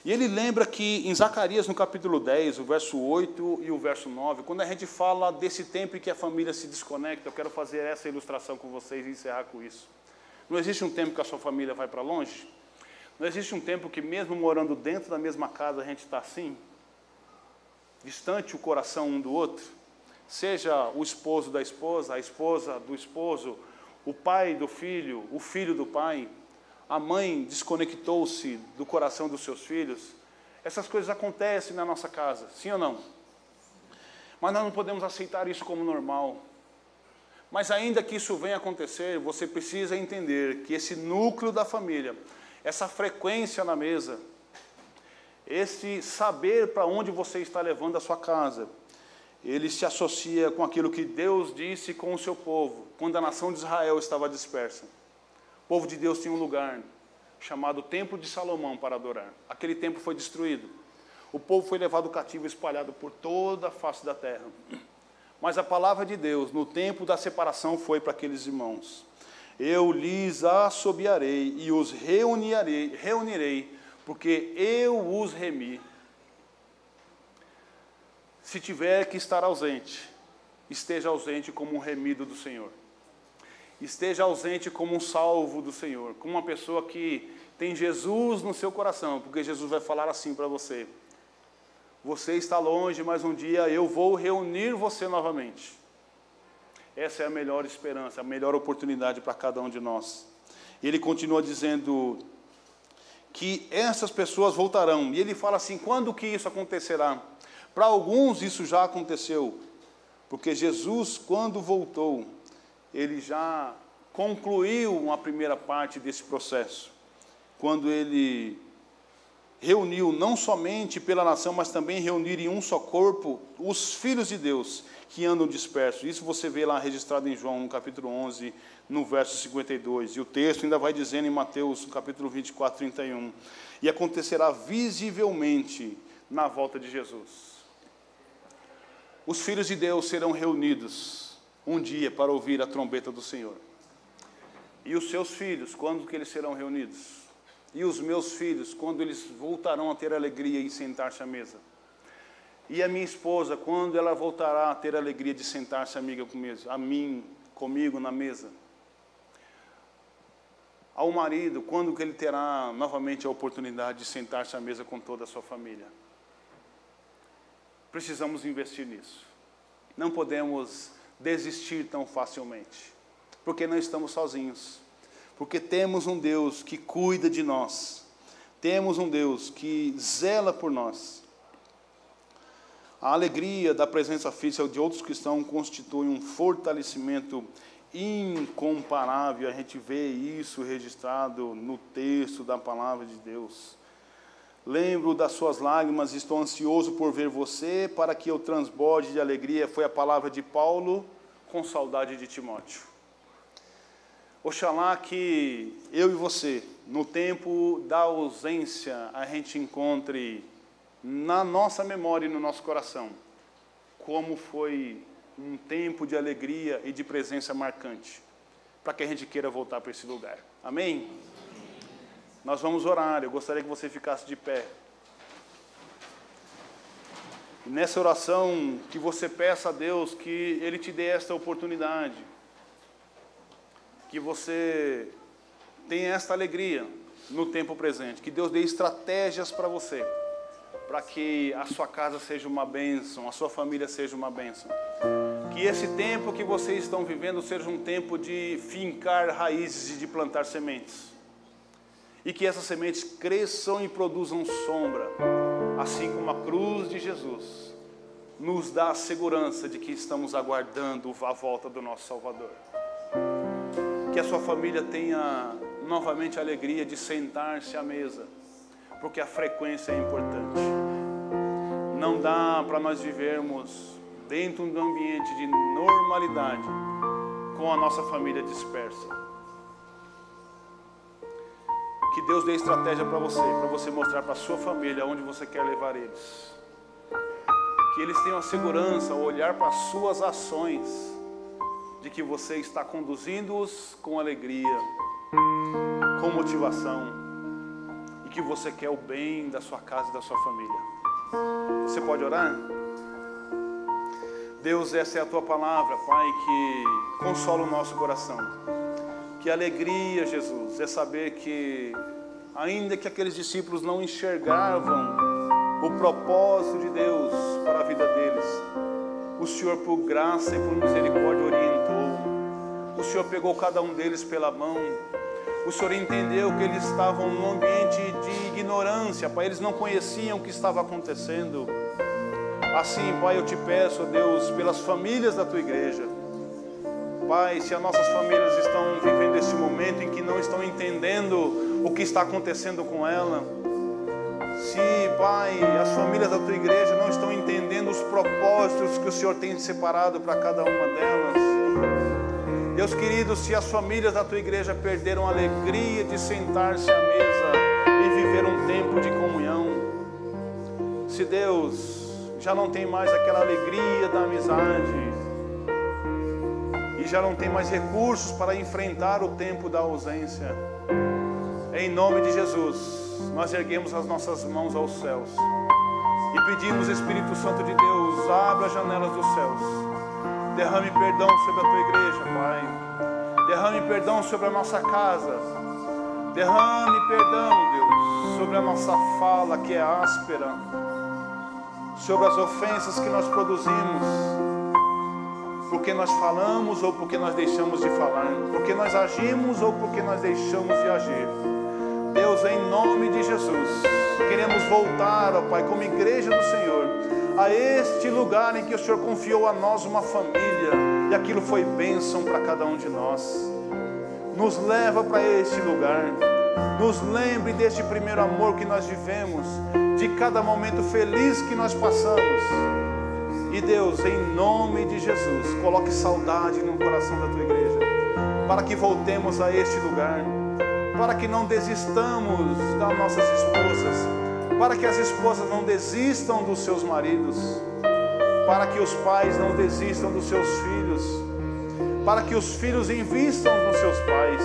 Speaker 1: E ele lembra que em Zacarias, no capítulo 10, o verso 8 e o verso 9, quando a gente fala desse tempo em que a família se desconecta, eu quero fazer essa ilustração com vocês e encerrar com isso. Não existe um tempo que a sua família vai para longe? Não existe um tempo que, mesmo morando dentro da mesma casa, a gente está assim? Distante o coração um do outro? Seja o esposo da esposa, a esposa do esposo, o pai do filho, o filho do pai, a mãe desconectou-se do coração dos seus filhos. Essas coisas acontecem na nossa casa, sim ou não? Mas nós não podemos aceitar isso como normal. Mas ainda que isso venha acontecer, você precisa entender que esse núcleo da família, essa frequência na mesa, esse saber para onde você está levando a sua casa, ele se associa com aquilo que Deus disse com o seu povo, quando a nação de Israel estava dispersa. O povo de Deus tinha um lugar chamado Templo de Salomão para adorar. Aquele templo foi destruído. O povo foi levado cativo, espalhado por toda a face da terra. Mas a palavra de Deus, no tempo da separação, foi para aqueles irmãos: Eu lhes assobiarei e os reunirei, reunirei porque eu os remi. Se tiver que estar ausente, esteja ausente como um remido do Senhor. Esteja ausente como um salvo do Senhor, como uma pessoa que tem Jesus no seu coração, porque Jesus vai falar assim para você: Você está longe, mas um dia eu vou reunir você novamente. Essa é a melhor esperança, a melhor oportunidade para cada um de nós. Ele continua dizendo que essas pessoas voltarão. E ele fala assim: quando que isso acontecerá? Para alguns isso já aconteceu, porque Jesus, quando voltou, ele já concluiu uma primeira parte desse processo, quando ele reuniu não somente pela nação, mas também reunir em um só corpo os filhos de Deus que andam dispersos. Isso você vê lá registrado em João, no capítulo 11, no verso 52. E o texto ainda vai dizendo em Mateus, no capítulo 24, 31. E acontecerá visivelmente na volta de Jesus. Os filhos de Deus serão reunidos um dia para ouvir a trombeta do Senhor. E os seus filhos, quando que eles serão reunidos? E os meus filhos, quando eles voltarão a ter alegria e sentar-se à mesa? E a minha esposa, quando ela voltará a ter alegria de sentar-se amiga comigo, a mim, comigo na mesa? Ao marido, quando que ele terá novamente a oportunidade de sentar-se à mesa com toda a sua família? Precisamos investir nisso. Não podemos desistir tão facilmente, porque não estamos sozinhos, porque temos um Deus que cuida de nós, temos um Deus que zela por nós. A alegria da presença física de outros cristãos constitui um fortalecimento incomparável. A gente vê isso registrado no texto da palavra de Deus. Lembro das suas lágrimas, estou ansioso por ver você, para que eu transborde de alegria. Foi a palavra de Paulo com saudade de Timóteo. Oxalá que eu e você, no tempo da ausência, a gente encontre na nossa memória e no nosso coração como foi um tempo de alegria e de presença marcante, para que a gente queira voltar para esse lugar. Amém? Nós vamos orar, eu gostaria que você ficasse de pé. E nessa oração, que você peça a Deus que Ele te dê esta oportunidade, que você tenha esta alegria no tempo presente, que Deus dê estratégias para você para que a sua casa seja uma bênção, a sua família seja uma bênção. Que esse tempo que vocês estão vivendo seja um tempo de fincar raízes e de plantar sementes. E que essas sementes cresçam e produzam sombra, assim como a cruz de Jesus nos dá a segurança de que estamos aguardando a volta do nosso Salvador. Que a sua família tenha novamente a alegria de sentar-se à mesa porque a frequência é importante. Não dá para nós vivermos dentro de um ambiente de normalidade com a nossa família dispersa. Que Deus dê estratégia para você, para você mostrar para sua família onde você quer levar eles. Que eles tenham a segurança ao olhar para as suas ações, de que você está conduzindo-os com alegria, com motivação que você quer o bem da sua casa e da sua família. Você pode orar? Deus, essa é a tua palavra, Pai, que consola o nosso coração. Que alegria, Jesus, é saber que ainda que aqueles discípulos não enxergavam o propósito de Deus para a vida deles, o Senhor, por graça e por misericórdia, orientou. O Senhor pegou cada um deles pela mão. O Senhor entendeu que eles estavam num ambiente de ignorância, Pai, eles não conheciam o que estava acontecendo. Assim, Pai, eu te peço, Deus, pelas famílias da tua igreja. Pai, se as nossas famílias estão vivendo esse momento em que não estão entendendo o que está acontecendo com ela, se, Pai, as famílias da tua igreja não estão entendendo os propósitos que o Senhor tem separado para cada uma delas. Deus querido, se as famílias da tua igreja perderam a alegria de sentar-se à mesa e viver um tempo de comunhão, se Deus já não tem mais aquela alegria da amizade, e já não tem mais recursos para enfrentar o tempo da ausência, em nome de Jesus nós erguemos as nossas mãos aos céus e pedimos, Espírito Santo de Deus, abra as janelas dos céus, derrame perdão sobre a tua igreja, Pai, derrame perdão sobre a nossa casa, derrame perdão, Deus, sobre a nossa fala que é áspera, sobre as ofensas que nós produzimos, porque nós falamos ou porque nós deixamos de falar, porque nós agimos ou porque nós deixamos de agir. Deus, em nome de Jesus, queremos voltar, ó Pai, como igreja do Senhor, a este lugar em que o Senhor confiou a nós uma família, e aquilo foi bênção para cada um de nós. Nos leva para este lugar, nos lembre deste primeiro amor que nós vivemos, de cada momento feliz que nós passamos. E Deus, em nome de Jesus, coloque saudade no coração da tua igreja, para que voltemos a este lugar para que não desistamos das nossas esposas, para que as esposas não desistam dos seus maridos, para que os pais não desistam dos seus filhos, para que os filhos invistam nos seus pais.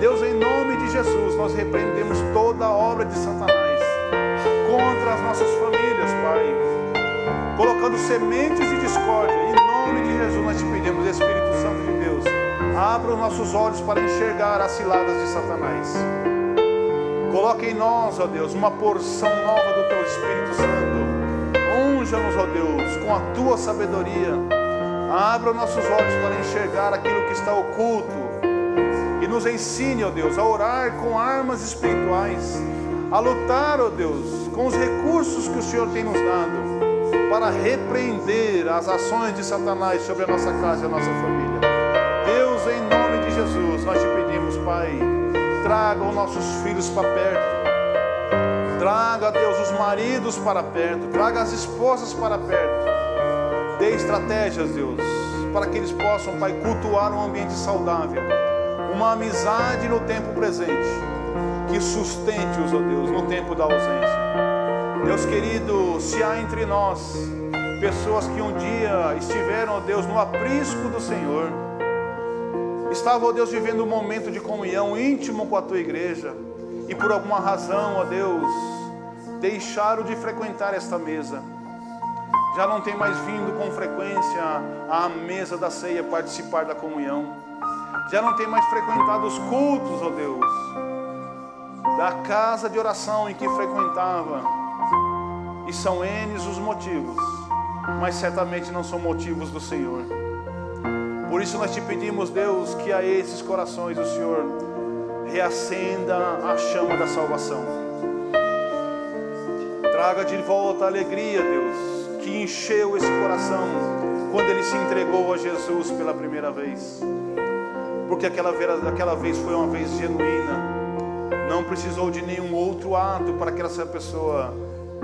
Speaker 1: Deus, em nome de Jesus, nós repreendemos toda a obra de Satanás contra as nossas famílias, Pai, colocando sementes de discórdia. Em nome de Jesus, nós te pedimos, Espírito Santo de Deus Abra os nossos olhos para enxergar as ciladas de Satanás. Coloque em nós, ó Deus, uma porção nova do Teu Espírito Santo. Unja-nos, ó Deus, com a Tua sabedoria. Abra os nossos olhos para enxergar aquilo que está oculto. E nos ensine, ó Deus, a orar com armas espirituais. A lutar, ó Deus, com os recursos que o Senhor tem nos dado. Para repreender as ações de Satanás sobre a nossa casa e a nossa família. Deus, em nome de Jesus, nós te pedimos, Pai, traga os nossos filhos para perto. Traga, Deus, os maridos para perto. Traga as esposas para perto. Dê estratégias, Deus, para que eles possam, Pai, cultuar um ambiente saudável. Uma amizade no tempo presente. Que sustente-os, ó Deus, no tempo da ausência. Deus querido, se há entre nós pessoas que um dia estiveram, ó Deus, no aprisco do Senhor, Estava, ó Deus, vivendo um momento de comunhão íntimo com a tua igreja e por alguma razão, ó Deus, deixaram de frequentar esta mesa. Já não tem mais vindo com frequência à mesa da ceia participar da comunhão. Já não tem mais frequentado os cultos, ó Deus, da casa de oração em que frequentava. E são N os motivos, mas certamente não são motivos do Senhor. Por isso nós te pedimos, Deus, que a esses corações o Senhor reacenda a chama da salvação. Traga de volta a alegria, Deus, que encheu esse coração quando ele se entregou a Jesus pela primeira vez. Porque aquela vez, aquela vez foi uma vez genuína. Não precisou de nenhum outro ato para que essa pessoa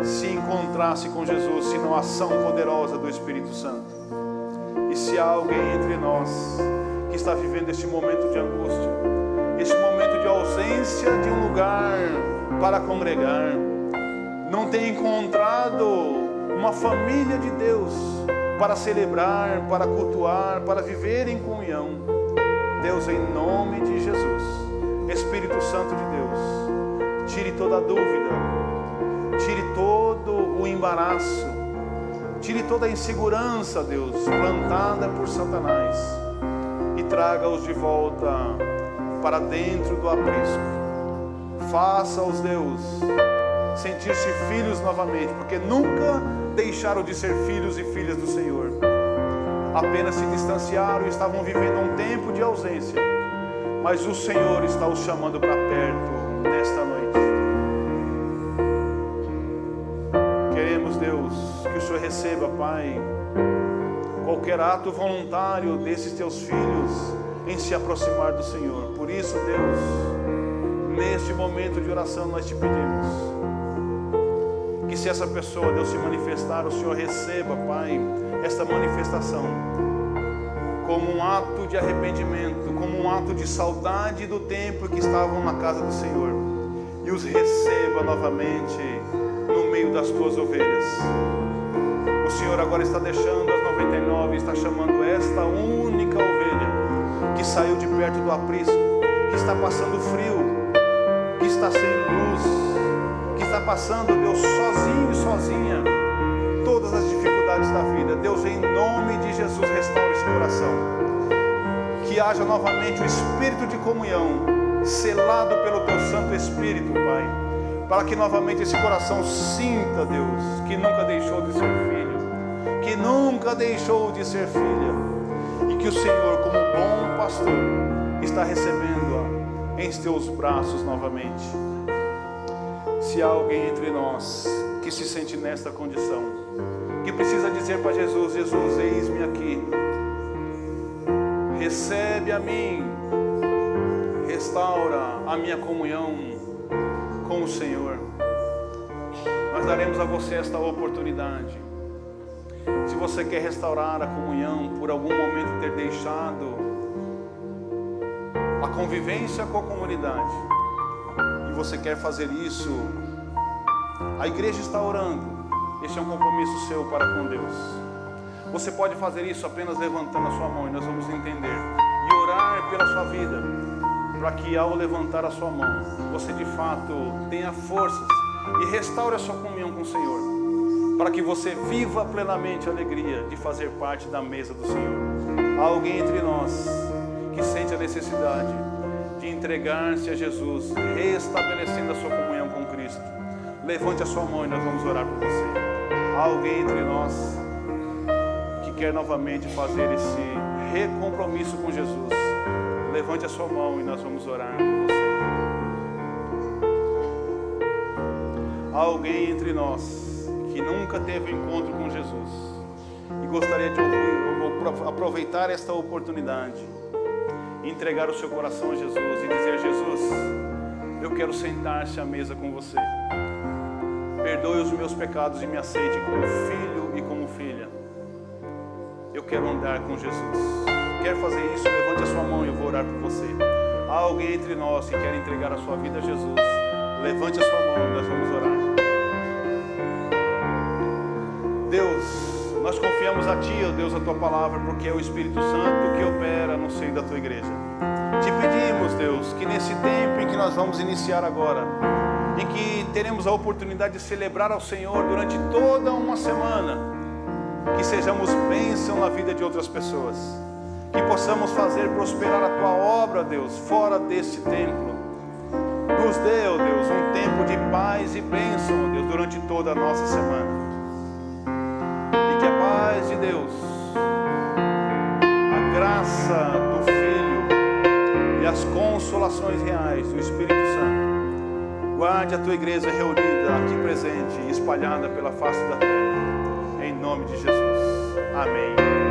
Speaker 1: se encontrasse com Jesus, senão a ação poderosa do Espírito Santo. E se há alguém entre nós que está vivendo este momento de angústia, este momento de ausência de um lugar para congregar, não tem encontrado uma família de Deus para celebrar, para cultuar, para viver em comunhão. Deus, em nome de Jesus, Espírito Santo de Deus, tire toda dúvida, todo o embaraço, Tire toda a insegurança, Deus, plantada por Satanás e traga-os de volta para dentro do aprisco. Faça-os, Deus, sentir-se filhos novamente, porque nunca deixaram de ser filhos e filhas do Senhor. Apenas se distanciaram e estavam vivendo um tempo de ausência. Mas o Senhor está os chamando para perto nesta noite. Receba, Pai, qualquer ato voluntário desses teus filhos em se aproximar do Senhor. Por isso, Deus, neste momento de oração nós te pedimos que se essa pessoa, Deus, se manifestar, o Senhor receba, Pai, esta manifestação como um ato de arrependimento, como um ato de saudade do tempo que estavam na casa do Senhor e os receba novamente no meio das tuas ovelhas. Senhor agora está deixando as 99 e está chamando esta única ovelha que saiu de perto do aprisco, que está passando frio, que está sem luz, que está passando, Deus, sozinho e sozinha, todas as dificuldades da vida. Deus, em nome de Jesus, restaure esse coração. Que haja novamente o espírito de comunhão, selado pelo teu Santo Espírito, Pai. Para que novamente esse coração sinta, Deus, que nunca deixou de ser filho, que nunca deixou de ser filha, e que o Senhor, como bom pastor, está recebendo-a em teus braços novamente. Se há alguém entre nós que se sente nesta condição, que precisa dizer para Jesus: Jesus, eis-me aqui, recebe a mim, restaura a minha comunhão com o Senhor. Nós daremos a você esta oportunidade. Se você quer restaurar a comunhão por algum momento ter deixado a convivência com a comunidade, e você quer fazer isso, a igreja está orando. Este é um compromisso seu para com Deus. Você pode fazer isso apenas levantando a sua mão e nós vamos entender e orar pela sua vida, para que ao levantar a sua mão, você de fato tenha forças e restaure a sua comunhão com o Senhor, para que você viva plenamente a alegria de fazer parte da mesa do Senhor. Há alguém entre nós que sente a necessidade de entregar-se a Jesus, restabelecendo a sua comunhão com Cristo. Levante a sua mão e nós vamos orar por você. Há alguém entre nós que quer novamente fazer esse recompromisso com Jesus. Levante a sua mão e nós vamos orar por você. Há alguém entre nós que nunca teve um encontro com Jesus e gostaria de aproveitar esta oportunidade entregar o seu coração a Jesus e dizer: Jesus, eu quero sentar-se à mesa com você. Perdoe os meus pecados e me aceite como filho e como filha. Eu quero andar com Jesus. Quer fazer isso? Levante a sua mão e eu vou orar por você. Há alguém entre nós que quer entregar a sua vida a Jesus? Levante a sua mão nós vamos orar. Deus, nós confiamos a Ti, ó Deus, a Tua palavra, porque é o Espírito Santo que opera no seio da Tua igreja. Te pedimos, Deus, que nesse tempo em que nós vamos iniciar agora, em que teremos a oportunidade de celebrar ao Senhor durante toda uma semana, que sejamos bênção na vida de outras pessoas, que possamos fazer prosperar a Tua obra, Deus, fora deste templo. Nos dê, ó Deus, um tempo de paz e bênção, Deus, durante toda a nossa semana Deus, a graça do Filho e as consolações reais do Espírito Santo. Guarde a tua igreja reunida aqui presente e espalhada pela face da terra. Em nome de Jesus. Amém.